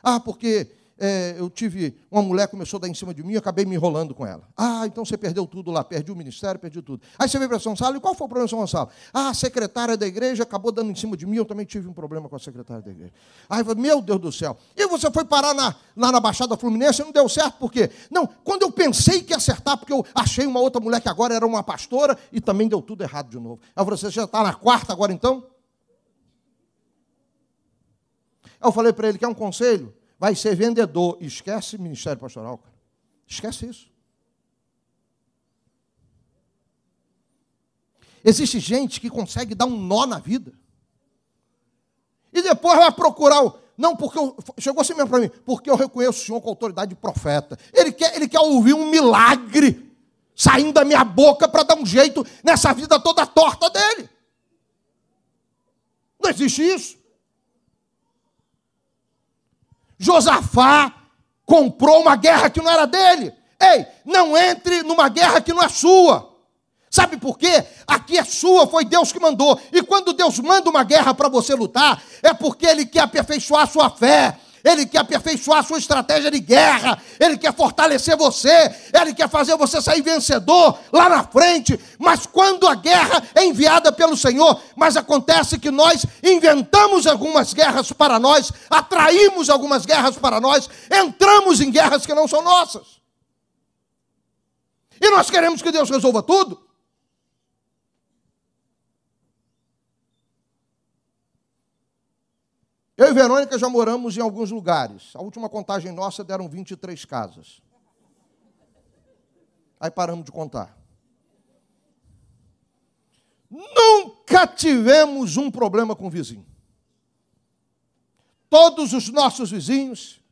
Ah, porque é, eu tive uma mulher começou a dar em cima de mim e acabei me enrolando com ela. Ah, então você perdeu tudo lá, perdi o ministério, perdi tudo. Aí você veio para São Gonçalo, e qual foi o problema de São Gonçalo? Ah, a secretária da igreja acabou dando em cima de mim, eu também tive um problema com a secretária da igreja. Aí eu meu Deus do céu. E você foi parar na, lá na Baixada Fluminense e não deu certo, por quê? Não, quando eu pensei que ia acertar, porque eu achei uma outra mulher que agora era uma pastora e também deu tudo errado de novo. Aí você já está na quarta agora então? Aí eu falei para ele, quer um conselho? Vai ser vendedor. Esquece ministério pastoral, cara. Esquece isso. Existe gente que consegue dar um nó na vida. E depois vai procurar o. Não, porque eu, chegou assim mesmo para mim, porque eu reconheço o Senhor com autoridade de profeta. Ele quer, ele quer ouvir um milagre saindo da minha boca para dar um jeito nessa vida toda torta dele. Não existe isso. Josafá comprou uma guerra que não era dele. Ei, não entre numa guerra que não é sua. Sabe por quê? Aqui é sua, foi Deus que mandou. E quando Deus manda uma guerra para você lutar, é porque Ele quer aperfeiçoar a sua fé. Ele quer aperfeiçoar a sua estratégia de guerra, ele quer fortalecer você, ele quer fazer você sair vencedor lá na frente. Mas quando a guerra é enviada pelo Senhor, mas acontece que nós inventamos algumas guerras para nós, atraímos algumas guerras para nós, entramos em guerras que não são nossas. E nós queremos que Deus resolva tudo. Eu e Verônica já moramos em alguns lugares. A última contagem nossa deram 23 casas. Aí paramos de contar. Nunca tivemos um problema com o vizinho. Todos os nossos vizinhos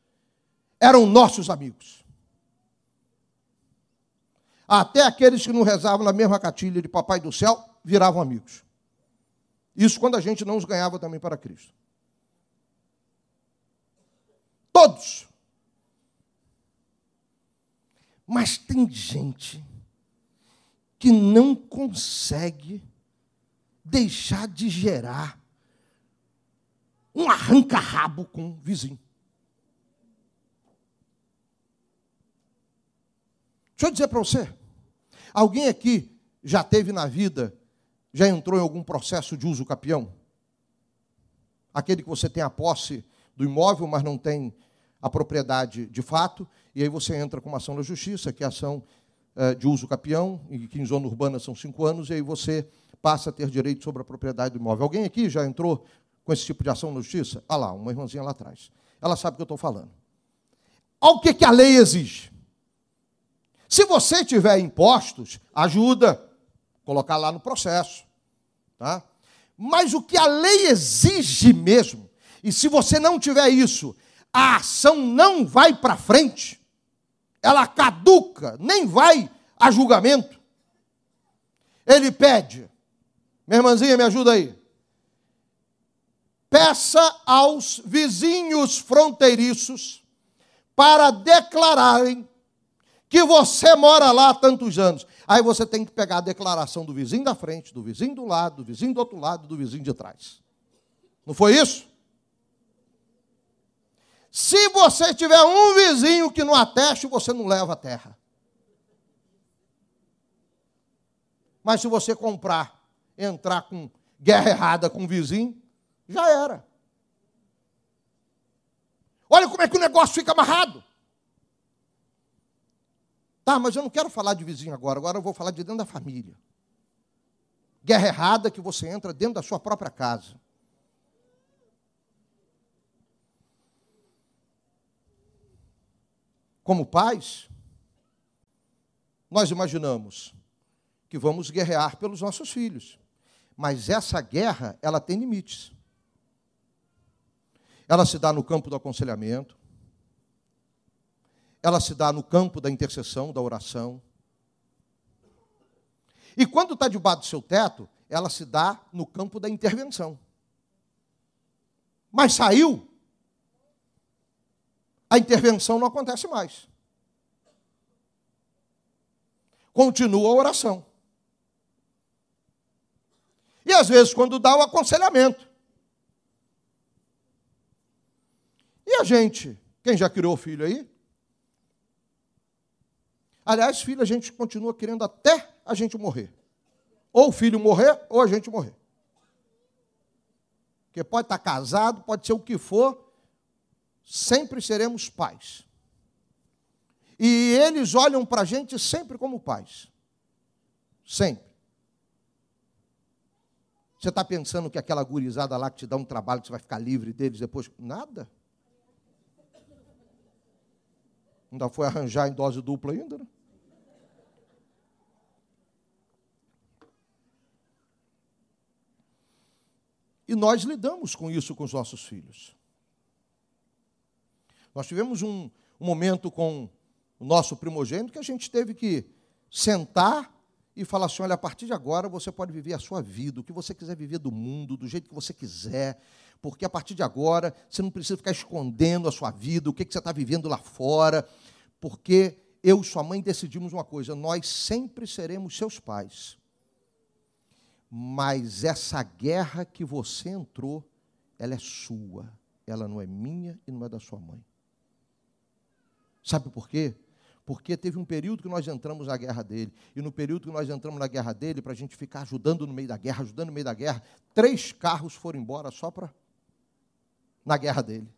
eram nossos amigos. Até aqueles que não rezavam na mesma catilha de Papai do Céu viravam amigos. Isso quando a gente não os ganhava também para Cristo. Todos. Mas tem gente que não consegue deixar de gerar um arranca-rabo com o vizinho. Deixa eu dizer para você: alguém aqui já teve na vida, já entrou em algum processo de uso capião? Aquele que você tem a posse do imóvel, mas não tem a propriedade de fato, e aí você entra com uma ação na justiça, que é ação eh, de uso capião, que em zona urbana são cinco anos, e aí você passa a ter direito sobre a propriedade do imóvel. Alguém aqui já entrou com esse tipo de ação na justiça? Ah lá, uma irmãzinha lá atrás. Ela sabe o que eu estou falando. Olha o que, que a lei exige. Se você tiver impostos, ajuda, colocar lá no processo. Tá? Mas o que a lei exige mesmo e se você não tiver isso, a ação não vai para frente, ela caduca, nem vai a julgamento. Ele pede, minha irmãzinha, me ajuda aí. Peça aos vizinhos fronteiriços para declararem que você mora lá há tantos anos. Aí você tem que pegar a declaração do vizinho da frente, do vizinho do lado, do vizinho do outro lado, do vizinho de trás. Não foi isso? Se você tiver um vizinho que não ateste, você não leva a terra. Mas se você comprar, entrar com guerra errada com o vizinho, já era. Olha como é que o negócio fica amarrado. Tá, mas eu não quero falar de vizinho agora, agora eu vou falar de dentro da família. Guerra errada que você entra dentro da sua própria casa. Como pais, nós imaginamos que vamos guerrear pelos nossos filhos. Mas essa guerra, ela tem limites. Ela se dá no campo do aconselhamento, ela se dá no campo da intercessão, da oração. E quando está debaixo do seu teto, ela se dá no campo da intervenção. Mas saiu, a intervenção não acontece mais. Continua a oração. E às vezes, quando dá o aconselhamento. E a gente, quem já criou filho aí? Aliás, filho a gente continua querendo até a gente morrer. Ou o filho morrer, ou a gente morrer. Porque pode estar casado, pode ser o que for, sempre seremos pais. E eles olham para a gente sempre como pais. Sempre. Você está pensando que aquela gurizada lá que te dá um trabalho, que você vai ficar livre deles depois? Nada. Ainda foi arranjar em dose dupla ainda, né? E nós lidamos com isso com os nossos filhos. Nós tivemos um, um momento com o nosso primogênito que a gente teve que sentar e falar assim: olha, a partir de agora você pode viver a sua vida, o que você quiser viver do mundo, do jeito que você quiser, porque a partir de agora você não precisa ficar escondendo a sua vida, o que, que você está vivendo lá fora, porque eu e sua mãe decidimos uma coisa: nós sempre seremos seus pais. Mas essa guerra que você entrou, ela é sua ela não é minha e não é da sua mãe. Sabe por quê? Porque teve um período que nós entramos na guerra dele, e no período que nós entramos na guerra dele, para a gente ficar ajudando no meio da guerra, ajudando no meio da guerra, três carros foram embora só para na guerra dele.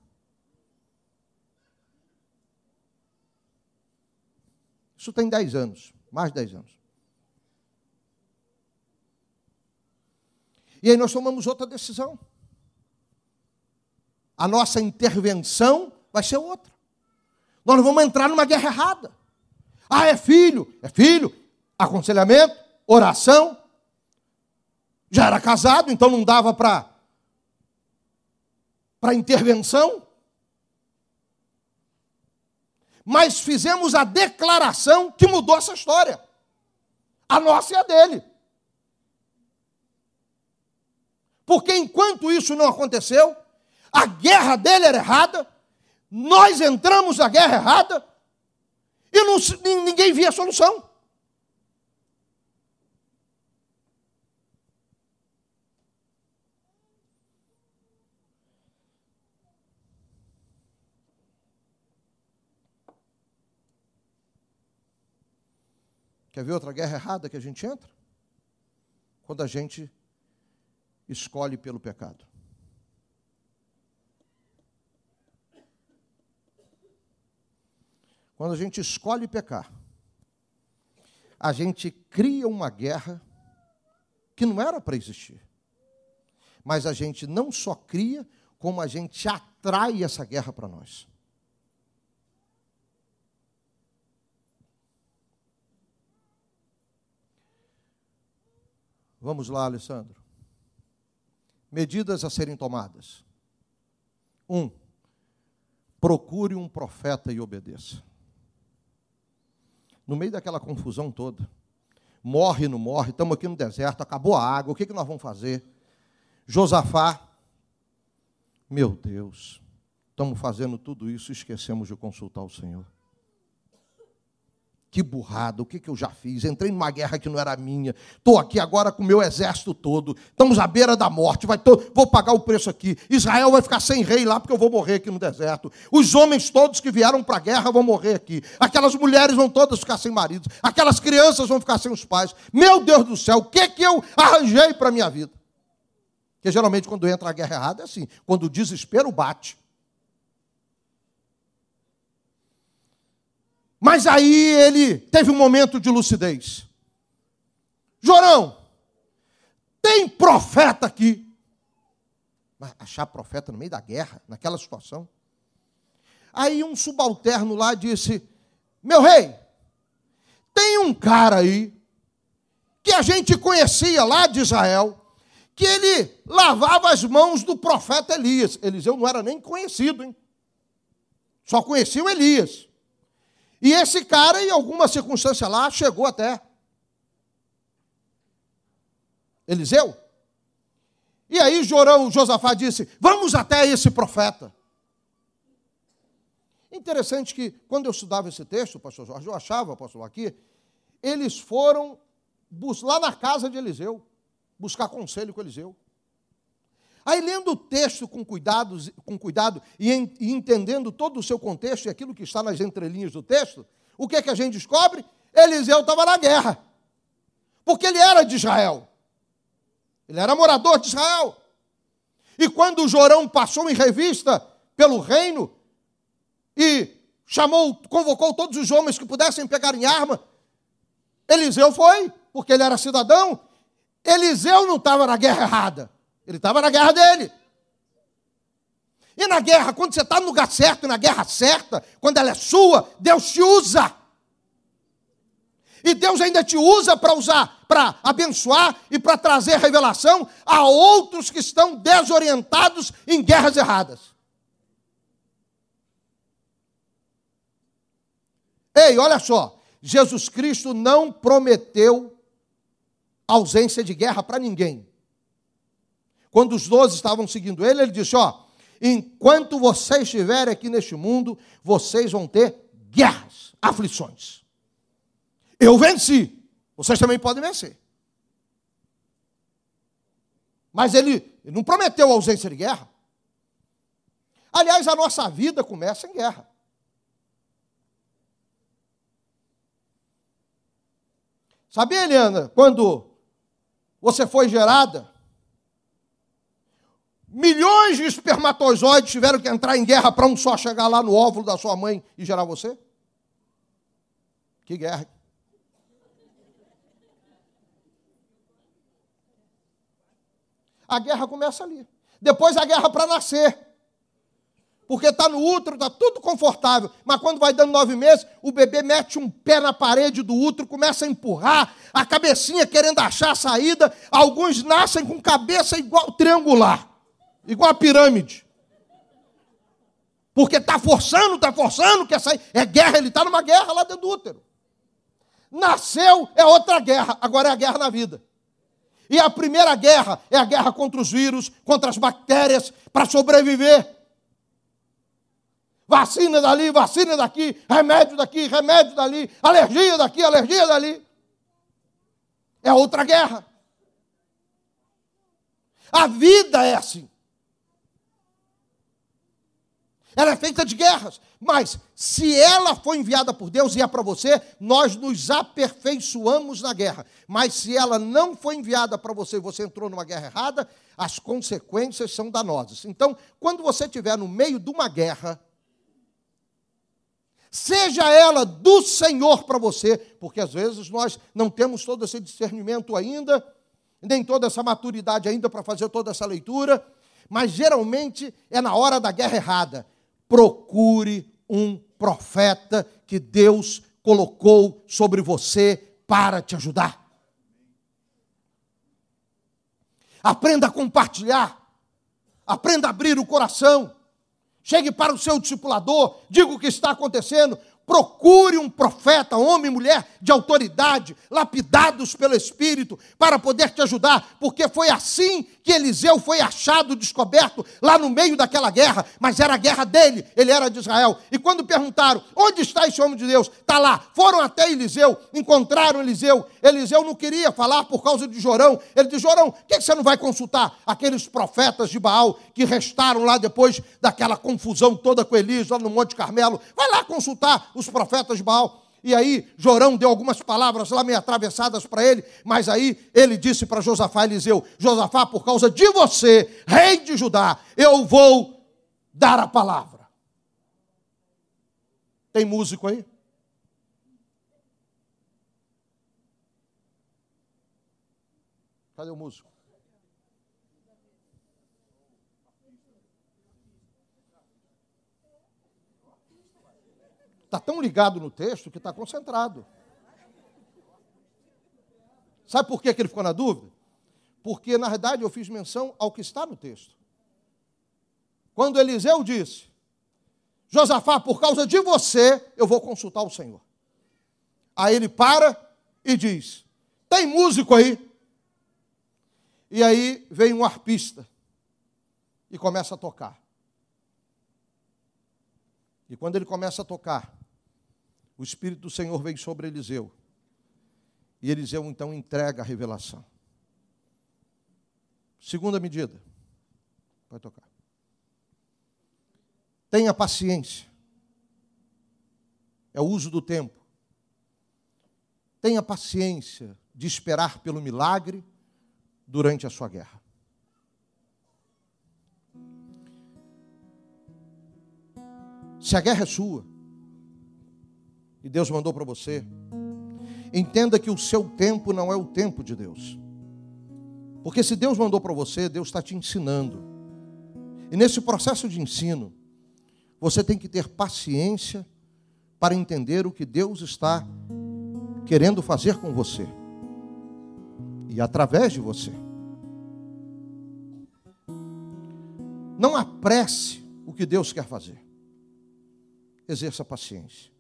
Isso tem dez anos, mais de dez anos. E aí nós tomamos outra decisão. A nossa intervenção vai ser outra. Nós não vamos entrar numa guerra errada. Ah, é filho, é filho. Aconselhamento, oração. Já era casado, então não dava para para intervenção. Mas fizemos a declaração que mudou essa história. A nossa e a dele. Porque enquanto isso não aconteceu, a guerra dele era errada, nós entramos na guerra errada e não, ninguém via a solução. Quer ver outra guerra errada que a gente entra? Quando a gente escolhe pelo pecado. Quando a gente escolhe pecar, a gente cria uma guerra que não era para existir. Mas a gente não só cria, como a gente atrai essa guerra para nós. Vamos lá, Alessandro medidas a serem tomadas. Um, procure um profeta e obedeça. No meio daquela confusão toda, morre, não morre, estamos aqui no deserto, acabou a água, o que, que nós vamos fazer? Josafá, meu Deus, estamos fazendo tudo isso e esquecemos de consultar o Senhor. Que burrado, o que, que eu já fiz? Entrei numa guerra que não era minha. Estou aqui agora com o meu exército todo. Estamos à beira da morte. Vai. Vou pagar o preço aqui. Israel vai ficar sem rei lá porque eu vou morrer aqui no deserto. Os homens todos que vieram para a guerra vão morrer aqui. Aquelas mulheres vão todas ficar sem maridos. Aquelas crianças vão ficar sem os pais. Meu Deus do céu, o que, que eu arranjei para a minha vida? Porque geralmente quando entra a guerra errada é assim. Quando o desespero bate. Mas aí ele teve um momento de lucidez. Jorão, tem profeta aqui. Mas achar profeta no meio da guerra, naquela situação. Aí um subalterno lá disse: Meu rei, tem um cara aí que a gente conhecia lá de Israel, que ele lavava as mãos do profeta Elias. Eliseu não era nem conhecido, hein? Só conhecia o Elias. E esse cara, em alguma circunstância lá, chegou até Eliseu. E aí Jorão, Josafá disse: Vamos até esse profeta. Interessante que, quando eu estudava esse texto, pastor Jorge, eu achava, pastor aqui, eles foram lá na casa de Eliseu, buscar conselho com Eliseu. Aí, lendo o texto com cuidado, com cuidado e, e, entendendo todo o seu contexto e aquilo que está nas entrelinhas do texto, o que, é que a gente descobre? Eliseu estava na guerra. Porque ele era de Israel. Ele era morador de Israel. E quando Jorão passou em revista pelo reino e chamou, convocou todos os homens que pudessem pegar em arma, Eliseu foi, porque ele era cidadão. Eliseu não estava na guerra errada. Ele estava na guerra dele. E na guerra, quando você está no lugar certo, na guerra certa, quando ela é sua, Deus te usa. E Deus ainda te usa para usar, para abençoar e para trazer revelação a outros que estão desorientados em guerras erradas. Ei, olha só, Jesus Cristo não prometeu ausência de guerra para ninguém. Quando os doze estavam seguindo ele, ele disse: Ó, enquanto vocês estiverem aqui neste mundo, vocês vão ter guerras, aflições. Eu venci, vocês também podem vencer. Mas ele, ele não prometeu ausência de guerra. Aliás, a nossa vida começa em guerra. Sabia, Eliana, quando você foi gerada, milhões de espermatozoides tiveram que entrar em guerra para um só chegar lá no óvulo da sua mãe e gerar você? Que guerra. A guerra começa ali. Depois a guerra para nascer. Porque está no útero, está tudo confortável. Mas quando vai dando nove meses, o bebê mete um pé na parede do útero, começa a empurrar, a cabecinha querendo achar a saída. Alguns nascem com cabeça igual triangular, igual a pirâmide. Porque está forçando, está forçando, quer sair. É guerra, ele está numa guerra lá dentro do útero. Nasceu, é outra guerra, agora é a guerra na vida. E a primeira guerra é a guerra contra os vírus, contra as bactérias, para sobreviver. Vacina dali, vacina daqui, remédio daqui, remédio dali, alergia daqui, alergia dali. É outra guerra. A vida é assim. Ela é feita de guerras. Mas, se ela foi enviada por Deus e é para você, nós nos aperfeiçoamos na guerra. Mas, se ela não foi enviada para você e você entrou numa guerra errada, as consequências são danosas. Então, quando você estiver no meio de uma guerra, seja ela do Senhor para você, porque às vezes nós não temos todo esse discernimento ainda, nem toda essa maturidade ainda para fazer toda essa leitura, mas geralmente é na hora da guerra errada procure um profeta que Deus colocou sobre você para te ajudar. Aprenda a compartilhar, aprenda a abrir o coração. Chegue para o seu discipulador, diga o que está acontecendo, Procure um profeta, homem e mulher de autoridade, lapidados pelo Espírito, para poder te ajudar, porque foi assim que Eliseu foi achado, descoberto lá no meio daquela guerra, mas era a guerra dele, ele era de Israel. E quando perguntaram: onde está esse homem de Deus? Está lá. Foram até Eliseu, encontraram Eliseu. Eliseu não queria falar por causa de Jorão. Ele disse: Jorão, por que você não vai consultar aqueles profetas de Baal que restaram lá depois daquela confusão toda com Elias, lá no Monte Carmelo? Vai lá consultar os profetas de Baal. E aí, Jorão deu algumas palavras lá meio atravessadas para ele, mas aí ele disse para Josafá Eliseu: Josafá, por causa de você, rei de Judá, eu vou dar a palavra. Tem músico aí? Cadê o músico? Está tão ligado no texto que está concentrado. Sabe por que ele ficou na dúvida? Porque, na verdade, eu fiz menção ao que está no texto. Quando Eliseu disse: Josafá, por causa de você, eu vou consultar o Senhor. Aí ele para e diz: Tem músico aí? E aí vem um arpista e começa a tocar. E quando ele começa a tocar, o Espírito do Senhor veio sobre Eliseu. E Eliseu então entrega a revelação. Segunda medida. Vai tocar. Tenha paciência. É o uso do tempo. Tenha paciência de esperar pelo milagre durante a sua guerra. Se a guerra é sua, e Deus mandou para você. Entenda que o seu tempo não é o tempo de Deus. Porque se Deus mandou para você, Deus está te ensinando. E nesse processo de ensino, você tem que ter paciência para entender o que Deus está querendo fazer com você e através de você. Não apresse o que Deus quer fazer. Exerça paciência.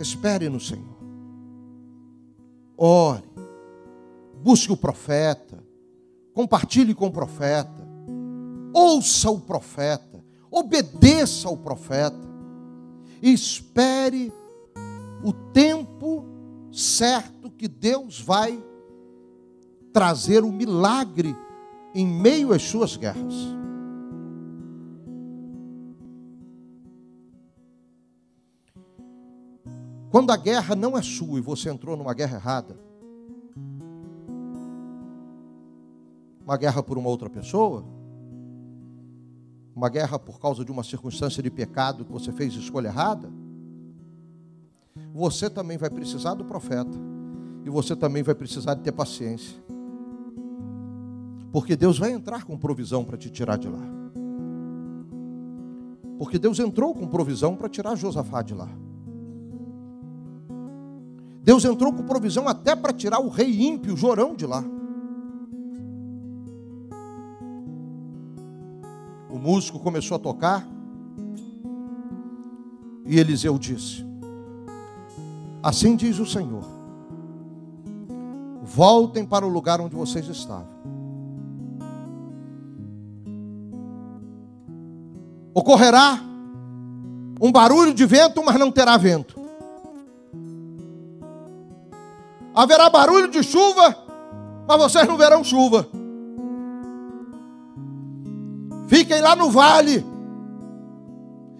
Espere no Senhor. Ore. Busque o profeta. Compartilhe com o profeta. Ouça o profeta. Obedeça ao profeta. espere o tempo certo que Deus vai trazer o milagre em meio às suas guerras. Quando a guerra não é sua e você entrou numa guerra errada, uma guerra por uma outra pessoa, uma guerra por causa de uma circunstância de pecado que você fez escolha errada, você também vai precisar do profeta e você também vai precisar de ter paciência. Porque Deus vai entrar com provisão para te tirar de lá. Porque Deus entrou com provisão para tirar Josafá de lá. Deus entrou com provisão até para tirar o rei ímpio, Jorão, de lá. O músico começou a tocar e Eliseu disse: Assim diz o Senhor: Voltem para o lugar onde vocês estavam. Ocorrerá um barulho de vento, mas não terá vento. Haverá barulho de chuva, mas vocês não verão chuva. Fiquem lá no vale,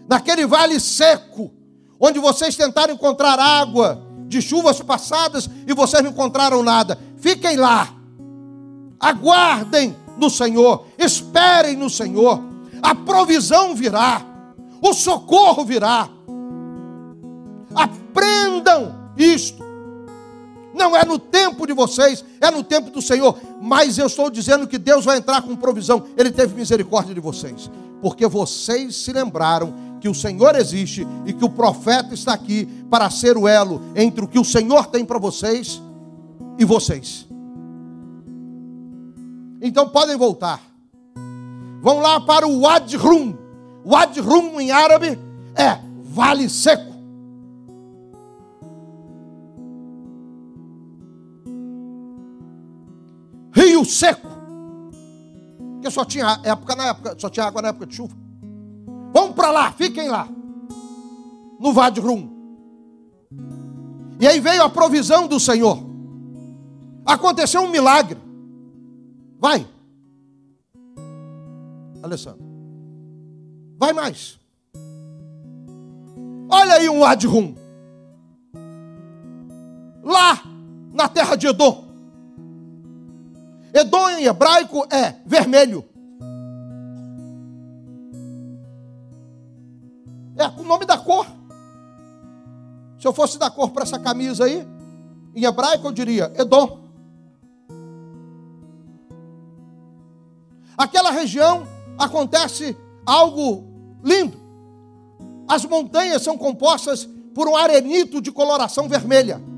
naquele vale seco, onde vocês tentaram encontrar água de chuvas passadas e vocês não encontraram nada. Fiquem lá, aguardem no Senhor, esperem no Senhor, a provisão virá, o socorro virá. Aprendam isto. Não é no tempo de vocês, é no tempo do Senhor. Mas eu estou dizendo que Deus vai entrar com provisão. Ele teve misericórdia de vocês. Porque vocês se lembraram que o Senhor existe e que o profeta está aqui para ser o elo entre o que o Senhor tem para vocês e vocês. Então podem voltar. Vão lá para o Wad Rum. Wad Rum em árabe é vale seco. Rio seco. Porque só tinha época na época, só tinha água na época de chuva. Vamos para lá, fiquem lá. No Vade Rum. E aí veio a provisão do Senhor. Aconteceu um milagre. Vai. Alessandro. Vai mais. Olha aí um Adrum. Lá na terra de Edom. Edom em hebraico é vermelho. É o nome da cor. Se eu fosse dar cor para essa camisa aí, em hebraico eu diria Edom. Aquela região acontece algo lindo. As montanhas são compostas por um arenito de coloração vermelha.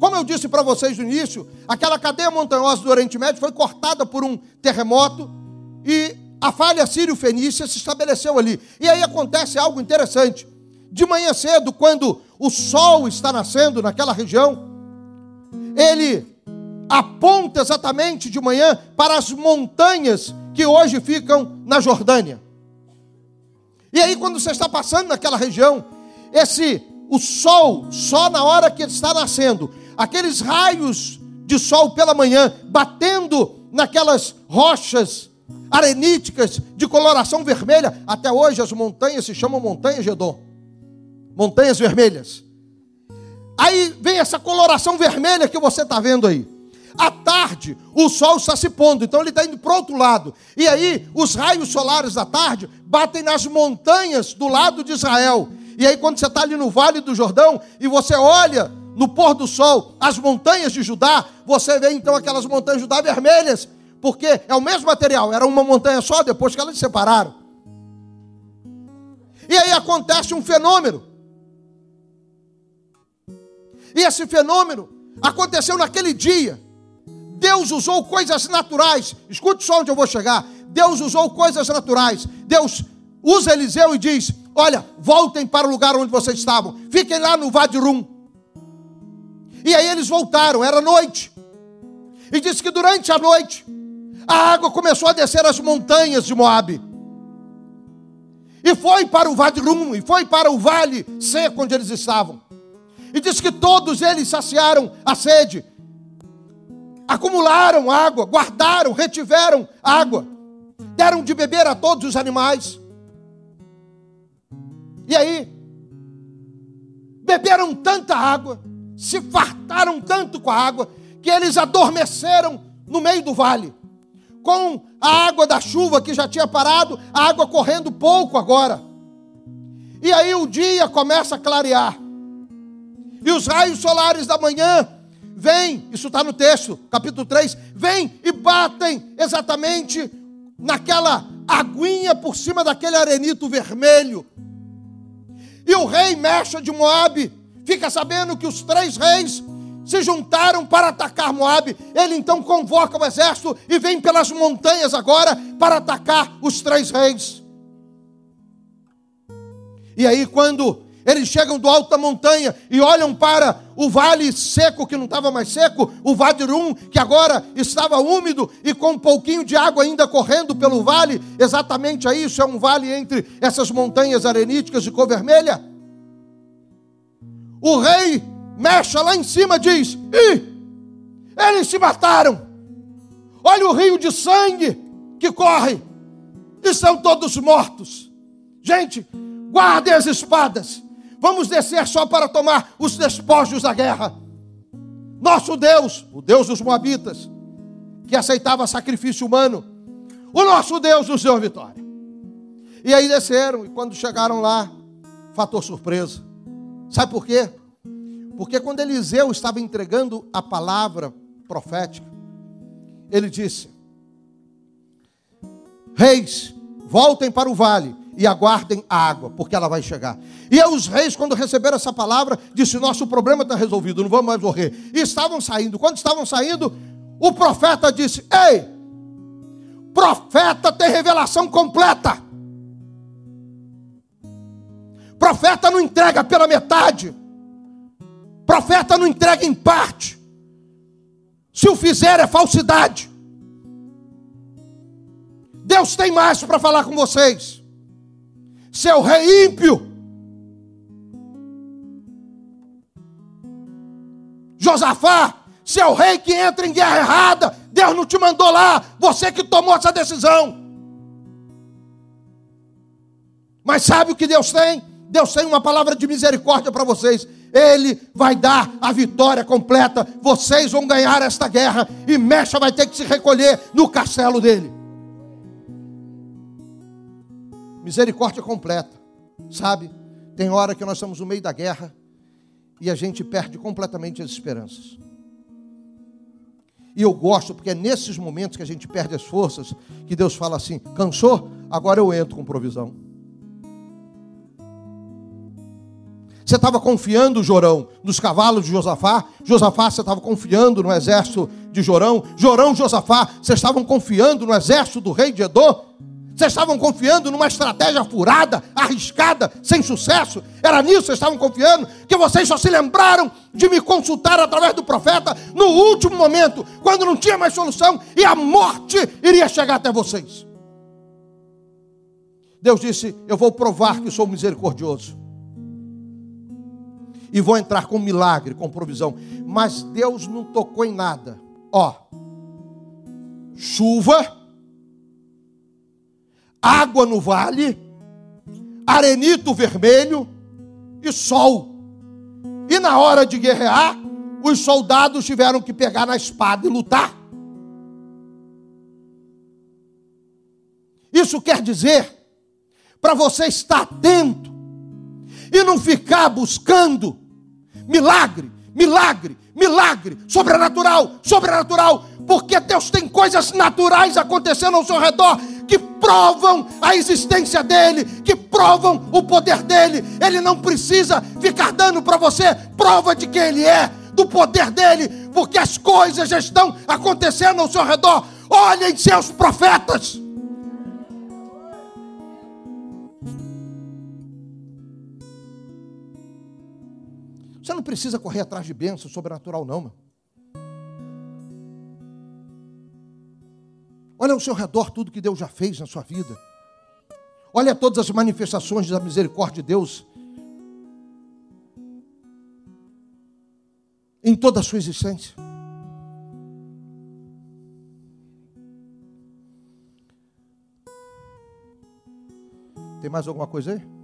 Como eu disse para vocês no início, aquela cadeia montanhosa do Oriente Médio foi cortada por um terremoto e a falha sírio-fenícia se estabeleceu ali. E aí acontece algo interessante. De manhã cedo, quando o sol está nascendo naquela região, ele aponta exatamente de manhã para as montanhas que hoje ficam na Jordânia. E aí, quando você está passando naquela região, esse o sol, só na hora que ele está nascendo, aqueles raios de sol pela manhã batendo naquelas rochas areníticas de coloração vermelha. Até hoje as montanhas se chamam montanhas de Edom. Montanhas vermelhas. Aí vem essa coloração vermelha que você está vendo aí. À tarde, o sol está se pondo, então ele está indo para o outro lado. E aí, os raios solares da tarde batem nas montanhas do lado de Israel. E aí, quando você está ali no Vale do Jordão e você olha no pôr do sol, as montanhas de Judá, você vê então aquelas montanhas de Judá vermelhas, porque é o mesmo material, era uma montanha só depois que elas se separaram. E aí acontece um fenômeno. E esse fenômeno aconteceu naquele dia. Deus usou coisas naturais. Escute só onde eu vou chegar. Deus usou coisas naturais. Deus usa Eliseu e diz: Olha, voltem para o lugar onde vocês estavam. Fiquem lá no Vadirum. E aí eles voltaram, era noite. E disse que durante a noite a água começou a descer as montanhas de Moabe. E foi para o Vadrum, e foi para o vale seco onde eles estavam. E diz que todos eles saciaram a sede, acumularam água, guardaram, retiveram água, deram de beber a todos os animais. E aí, beberam tanta água, se fartaram tanto com a água, que eles adormeceram no meio do vale. Com a água da chuva que já tinha parado, a água correndo pouco agora. E aí o dia começa a clarear. E os raios solares da manhã vêm, isso está no texto, capítulo 3, vêm e batem exatamente naquela aguinha por cima daquele arenito vermelho. E o rei Mecha de Moabe fica sabendo que os três reis se juntaram para atacar Moabe. Ele então convoca o exército e vem pelas montanhas agora para atacar os três reis. E aí, quando eles chegam do alto da montanha e olham para o vale seco, que não estava mais seco, o Vadirum, que agora estava úmido e com um pouquinho de água ainda correndo pelo vale, exatamente aí, isso é um vale entre essas montanhas areníticas de cor vermelha. O rei mexa lá em cima diz: Ih, eles se mataram. Olha o rio de sangue que corre, e são todos mortos. Gente, guardem as espadas vamos descer só para tomar os despojos da guerra. Nosso Deus, o Deus dos Moabitas, que aceitava sacrifício humano, o nosso Deus nos deu vitória. E aí desceram, e quando chegaram lá, fator surpresa. Sabe por quê? Porque quando Eliseu estava entregando a palavra profética, ele disse: Reis, voltem para o vale e aguardem a água, porque ela vai chegar. E os reis, quando receberam essa palavra, disse: Nosso problema está resolvido, não vamos mais morrer. E estavam saindo. Quando estavam saindo, o profeta disse: Ei, profeta tem revelação completa. Profeta não entrega pela metade. Profeta não entrega em parte. Se o fizer é falsidade. Deus tem mais para falar com vocês seu rei ímpio. Josafá, seu rei que entra em guerra errada, Deus não te mandou lá, você que tomou essa decisão. Mas sabe o que Deus tem? Deus tem uma palavra de misericórdia para vocês. Ele vai dar a vitória completa. Vocês vão ganhar esta guerra. E Mecha vai ter que se recolher no castelo dele. Misericórdia completa. Sabe? Tem hora que nós estamos no meio da guerra e a gente perde completamente as esperanças. E eu gosto, porque é nesses momentos que a gente perde as forças que Deus fala assim: cansou? Agora eu entro com provisão. Você estava confiando, Jorão, nos cavalos de Josafá? Josafá, você estava confiando no exército de Jorão? Jorão, Josafá, vocês estavam confiando no exército do rei de Edom? Vocês estavam confiando numa estratégia furada, arriscada, sem sucesso? Era nisso que vocês estavam confiando? Que vocês só se lembraram de me consultar através do profeta no último momento, quando não tinha mais solução e a morte iria chegar até vocês. Deus disse: Eu vou provar que sou misericordioso. E vou entrar com milagre, com provisão. Mas Deus não tocou em nada. Ó, chuva água no vale, arenito vermelho e sol. E na hora de guerrear, os soldados tiveram que pegar na espada e lutar. Isso quer dizer, para você estar atento e não ficar buscando milagre, milagre, milagre, sobrenatural, sobrenatural, porque Deus tem coisas naturais acontecendo ao seu redor que provam a existência dele, que provam o poder dele. Ele não precisa ficar dando para você prova de quem ele é, do poder dele, porque as coisas já estão acontecendo ao seu redor. Olhem seus profetas. Não precisa correr atrás de bênção sobrenatural, não, mano. Olha ao seu redor tudo que Deus já fez na sua vida. Olha todas as manifestações da misericórdia de Deus em toda a sua existência. Tem mais alguma coisa aí?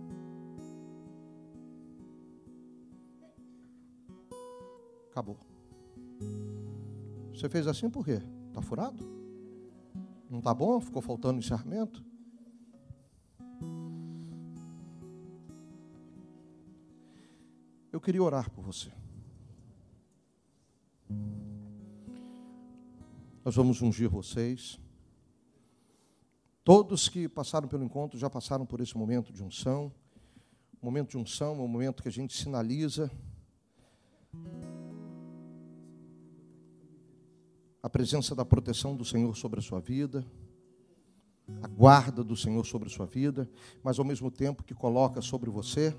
Acabou. Você fez assim por quê? Está furado? Não está bom? Ficou faltando encerramento? Eu queria orar por você. Nós vamos ungir vocês. Todos que passaram pelo encontro já passaram por esse momento de unção. O momento de unção é o momento que a gente sinaliza a presença da proteção do Senhor sobre a sua vida, a guarda do Senhor sobre a sua vida, mas ao mesmo tempo que coloca sobre você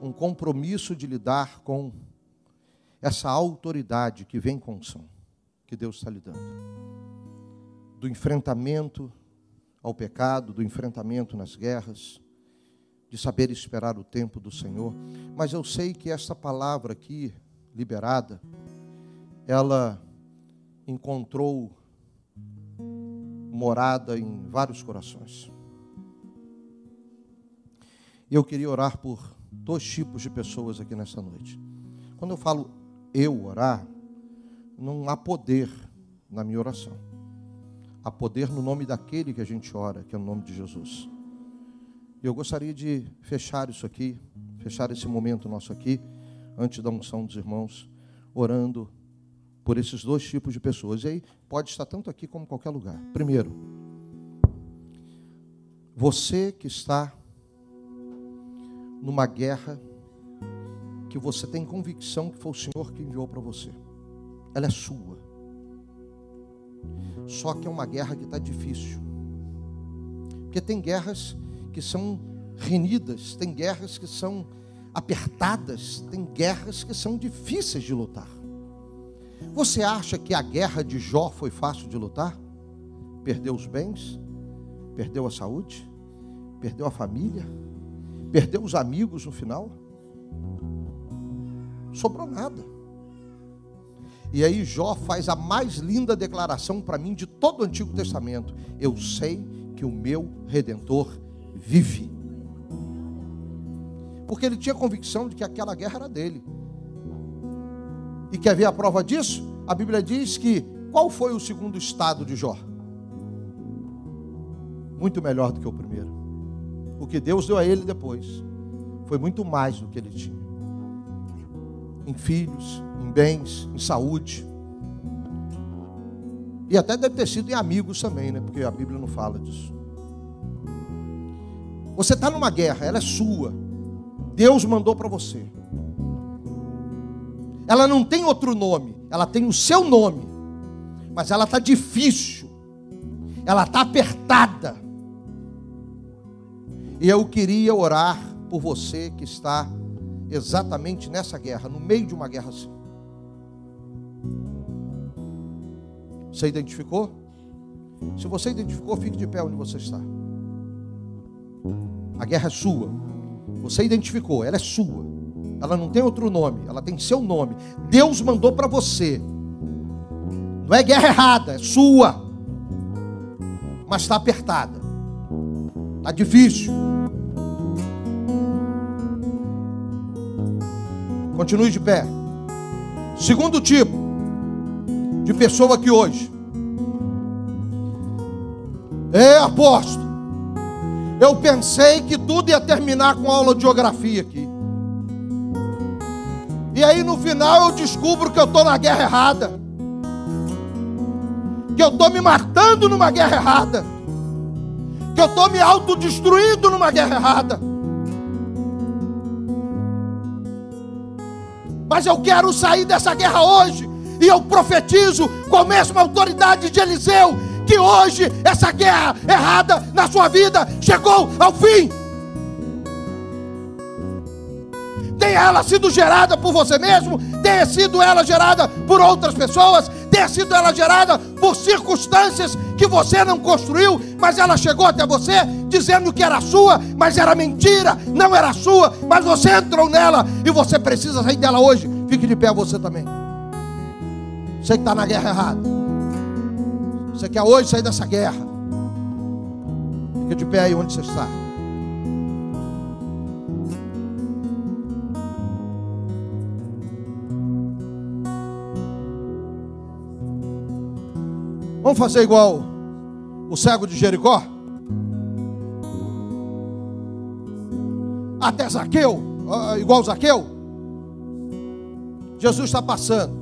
um compromisso de lidar com essa autoridade que vem com unção, que Deus está lhe dando. Do enfrentamento ao pecado, do enfrentamento nas guerras, de saber esperar o tempo do Senhor. Mas eu sei que essa palavra aqui, liberada, ela encontrou morada em vários corações. Eu queria orar por dois tipos de pessoas aqui nessa noite. Quando eu falo eu orar, não há poder na minha oração. Há poder no nome daquele que a gente ora, que é o nome de Jesus. Eu gostaria de fechar isso aqui, fechar esse momento nosso aqui, antes da unção dos irmãos, orando por esses dois tipos de pessoas. E aí pode estar tanto aqui como em qualquer lugar. Primeiro, você que está numa guerra que você tem convicção que foi o Senhor que enviou para você. Ela é sua. Só que é uma guerra que está difícil. Porque tem guerras que são renidas, tem guerras que são apertadas, tem guerras que são difíceis de lutar. Você acha que a guerra de Jó foi fácil de lutar? Perdeu os bens, perdeu a saúde, perdeu a família, perdeu os amigos no final. Sobrou nada. E aí Jó faz a mais linda declaração para mim de todo o Antigo Testamento. Eu sei que o meu redentor vive. Porque ele tinha convicção de que aquela guerra era dele. E quer ver a prova disso? A Bíblia diz que qual foi o segundo estado de Jó? Muito melhor do que o primeiro. O que Deus deu a ele depois foi muito mais do que ele tinha. Em filhos, em bens, em saúde. E até deve ter sido em amigos também, né? Porque a Bíblia não fala disso. Você está numa guerra, ela é sua. Deus mandou para você. Ela não tem outro nome, ela tem o seu nome. Mas ela está difícil. Ela está apertada. E eu queria orar por você que está exatamente nessa guerra, no meio de uma guerra assim. Você identificou? Se você identificou, fique de pé onde você está. A guerra é sua. Você identificou, ela é sua. Ela não tem outro nome, ela tem seu nome. Deus mandou para você. Não é guerra errada, é sua. Mas está apertada. Está difícil. Continue de pé. Segundo tipo de pessoa aqui hoje. É apóstolo. Eu pensei que tudo ia terminar com aula de geografia aqui. E aí no final eu descubro que eu estou na guerra errada. Que eu estou me matando numa guerra errada. Que eu estou me autodestruindo numa guerra errada. Mas eu quero sair dessa guerra hoje. E eu profetizo com a mesma autoridade de Eliseu que hoje essa guerra errada na sua vida chegou ao fim. Tenha ela sido gerada por você mesmo, tenha sido ela gerada por outras pessoas, tenha sido ela gerada por circunstâncias que você não construiu, mas ela chegou até você dizendo que era sua, mas era mentira, não era sua, mas você entrou nela e você precisa sair dela hoje. Fique de pé você também. Você que está na guerra errada. Você quer hoje sair dessa guerra? Fica de pé aí onde você está. Vamos fazer igual o cego de Jericó? Até Zaqueu, igual Zaqueu? Jesus está passando.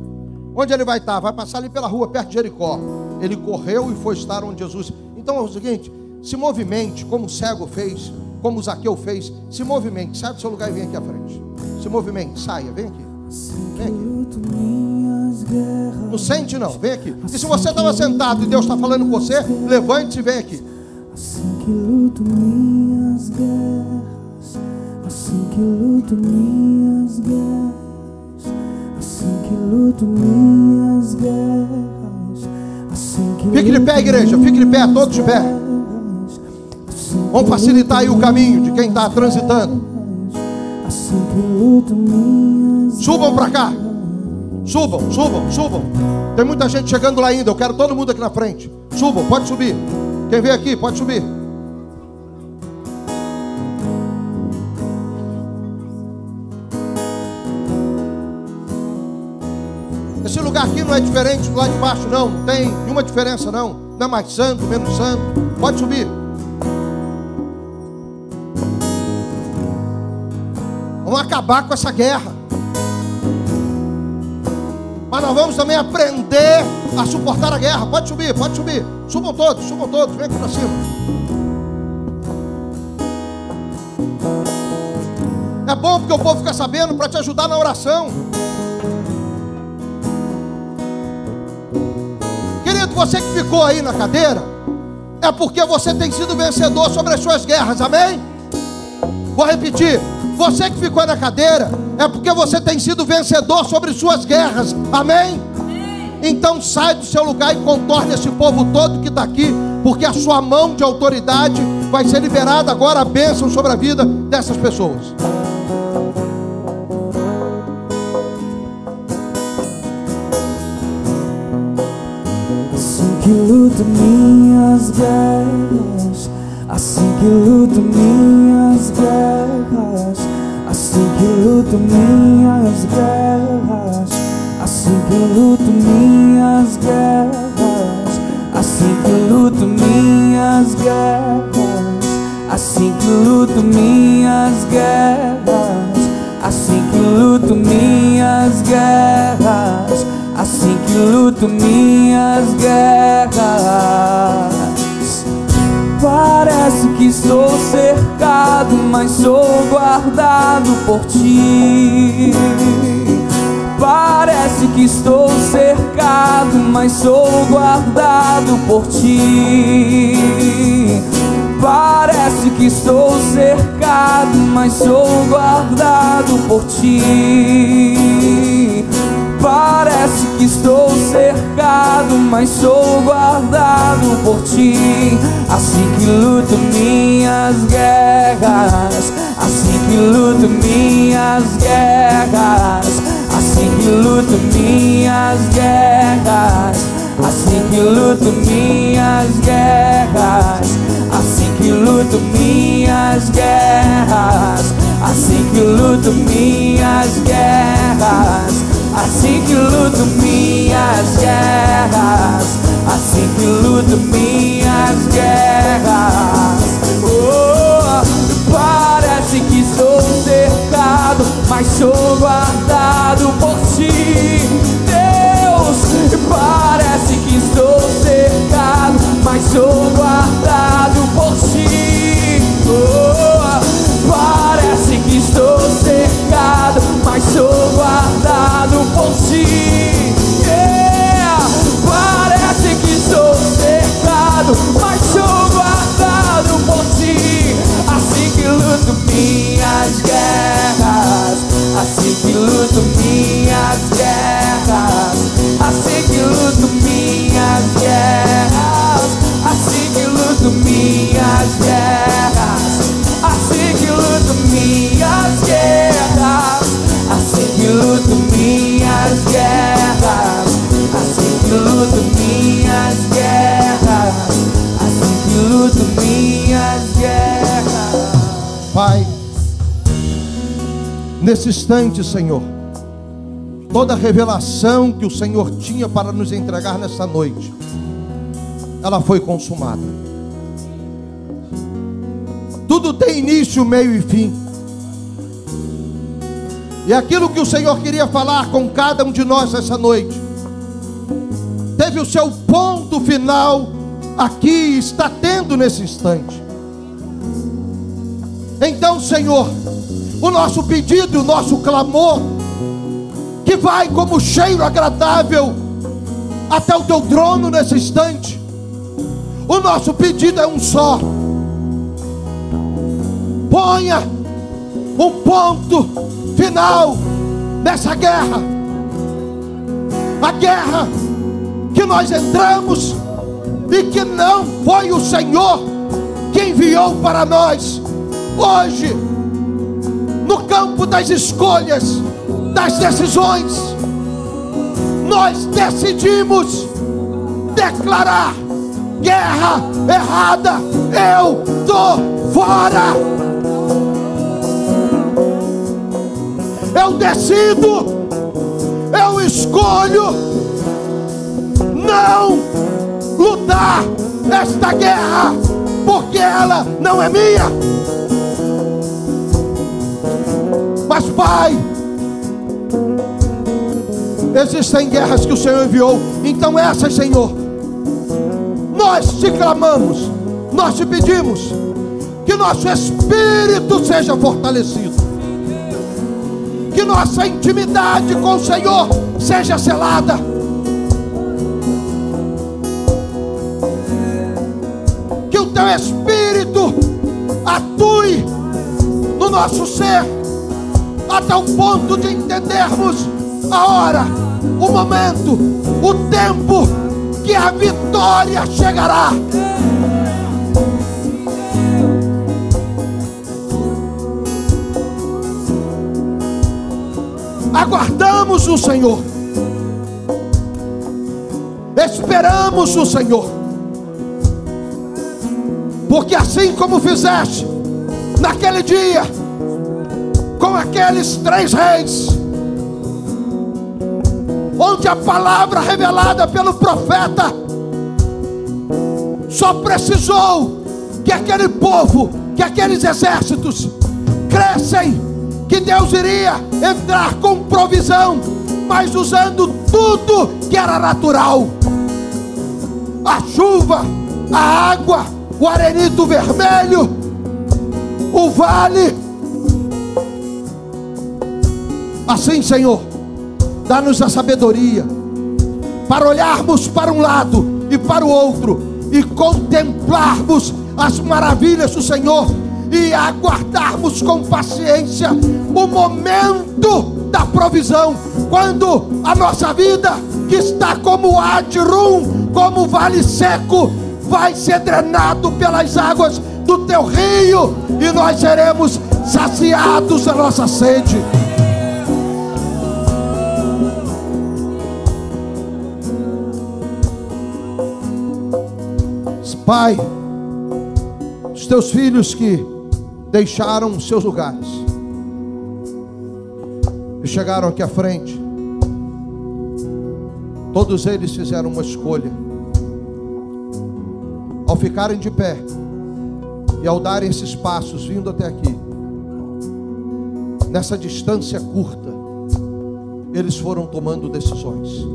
Onde ele vai estar? Vai passar ali pela rua, perto de Jericó. Ele correu e foi estar onde Jesus. Então é o seguinte: se movimente, como o cego fez, como o Zaqueu fez. Se movimente, sai do seu lugar e vem aqui à frente. Se movimente, saia, vem aqui. Vem aqui. Não sente não, vem aqui. E se você estava sentado e Deus está falando com você, levante-se e vem aqui. Assim que luto minhas guerras, assim que luto minhas guerras, assim que luto minhas guerras, assim que Fique de pé, igreja, fique de pé, todos de pé. Vamos facilitar aí o caminho de quem está transitando. Subam para cá. Subam, subam, subam. Tem muita gente chegando lá ainda. Eu quero todo mundo aqui na frente. Subam, pode subir. Quem vem aqui, pode subir. Esse lugar aqui não é diferente do lado de baixo, não. Não tem nenhuma diferença, não. Não é mais santo, menos santo. Pode subir. Vamos acabar com essa guerra. Mas nós vamos também aprender a suportar a guerra. Pode subir, pode subir. Subam todos, subam todos. Vem aqui para cima. É bom porque o povo fica sabendo para te ajudar na oração. Você que ficou aí na cadeira, é porque você tem sido vencedor sobre as suas guerras, amém? Vou repetir. Você que ficou na cadeira, é porque você tem sido vencedor sobre suas guerras. Amém? Então sai do seu lugar e contorne esse povo todo que está aqui, porque a sua mão de autoridade vai ser liberada agora a bênção sobre a vida dessas pessoas. Que luto minhas guerras, assim que luto minhas guerras Assim que luto minhas guerras Assim que luto minhas guerras Assim que luto minhas guerras Assim que luto minhas guerras Assim que luto minhas guerras Assim que luto minhas guerras Parece que estou cercado, mas sou guardado por ti. Parece que estou cercado, mas sou guardado por ti. Parece que estou cercado, mas sou guardado por ti. Parece que estou cercado, mas sou guardado por ti. Assim que luto minhas guerras, assim que luto minhas guerras, assim que luto minhas guerras, assim que luto minhas guerras, assim que luto minhas guerras, assim que luto minhas guerras. Assim que luto minhas guerras, assim que luto minhas guerras. Oh, parece que sou cercado, mas sou guardado por ti. Deus, parece que estou cercado, mas sou guardado por ti. Oh, parece que estou cercado, mas sou guardado ti. Instante, Senhor, toda revelação que o Senhor tinha para nos entregar nessa noite, ela foi consumada. Tudo tem início, meio e fim. E aquilo que o Senhor queria falar com cada um de nós essa noite, teve o seu ponto final aqui, está tendo nesse instante. Então, Senhor, o nosso pedido, o nosso clamor, que vai como cheiro agradável até o teu trono nesse instante. O nosso pedido é um só. Ponha um ponto final nessa guerra. A guerra que nós entramos e que não foi o Senhor que enviou para nós. Hoje, no campo das escolhas, das decisões, nós decidimos declarar guerra errada. Eu tô fora. Eu decido, eu escolho não lutar esta guerra, porque ela não é minha. Mas, Pai, existem guerras que o Senhor enviou, então essas, Senhor, nós te clamamos, nós te pedimos que nosso espírito seja fortalecido, que nossa intimidade com o Senhor seja selada. Que o teu espírito atue no nosso ser até o ponto de entendermos a hora, o momento, o tempo que a vitória chegará. Aguardamos o Senhor, esperamos o Senhor, porque assim como fizeste naquele dia, com aqueles três reis, onde a palavra revelada pelo profeta só precisou que aquele povo, que aqueles exércitos crescem, que Deus iria entrar com provisão, mas usando tudo que era natural: a chuva, a água, o arenito vermelho, o vale Assim, Senhor, dá-nos a sabedoria para olharmos para um lado e para o outro e contemplarmos as maravilhas do Senhor e aguardarmos com paciência o momento da provisão, quando a nossa vida, que está como Adrum, como vale seco, vai ser drenado pelas águas do teu rio e nós seremos saciados da nossa sede. Pai, os teus filhos que deixaram seus lugares e chegaram aqui à frente, todos eles fizeram uma escolha. Ao ficarem de pé e ao darem esses passos vindo até aqui, nessa distância curta, eles foram tomando decisões,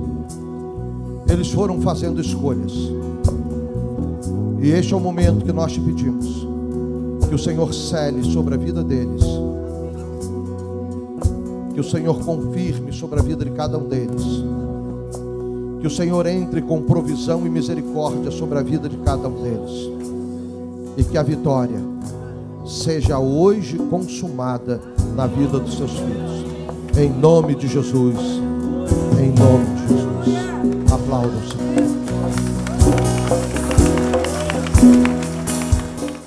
eles foram fazendo escolhas. E este é o momento que nós te pedimos. Que o Senhor cele sobre a vida deles. Que o Senhor confirme sobre a vida de cada um deles. Que o Senhor entre com provisão e misericórdia sobre a vida de cada um deles. E que a vitória seja hoje consumada na vida dos seus filhos. Em nome de Jesus. Em nome de Jesus. Aplausos.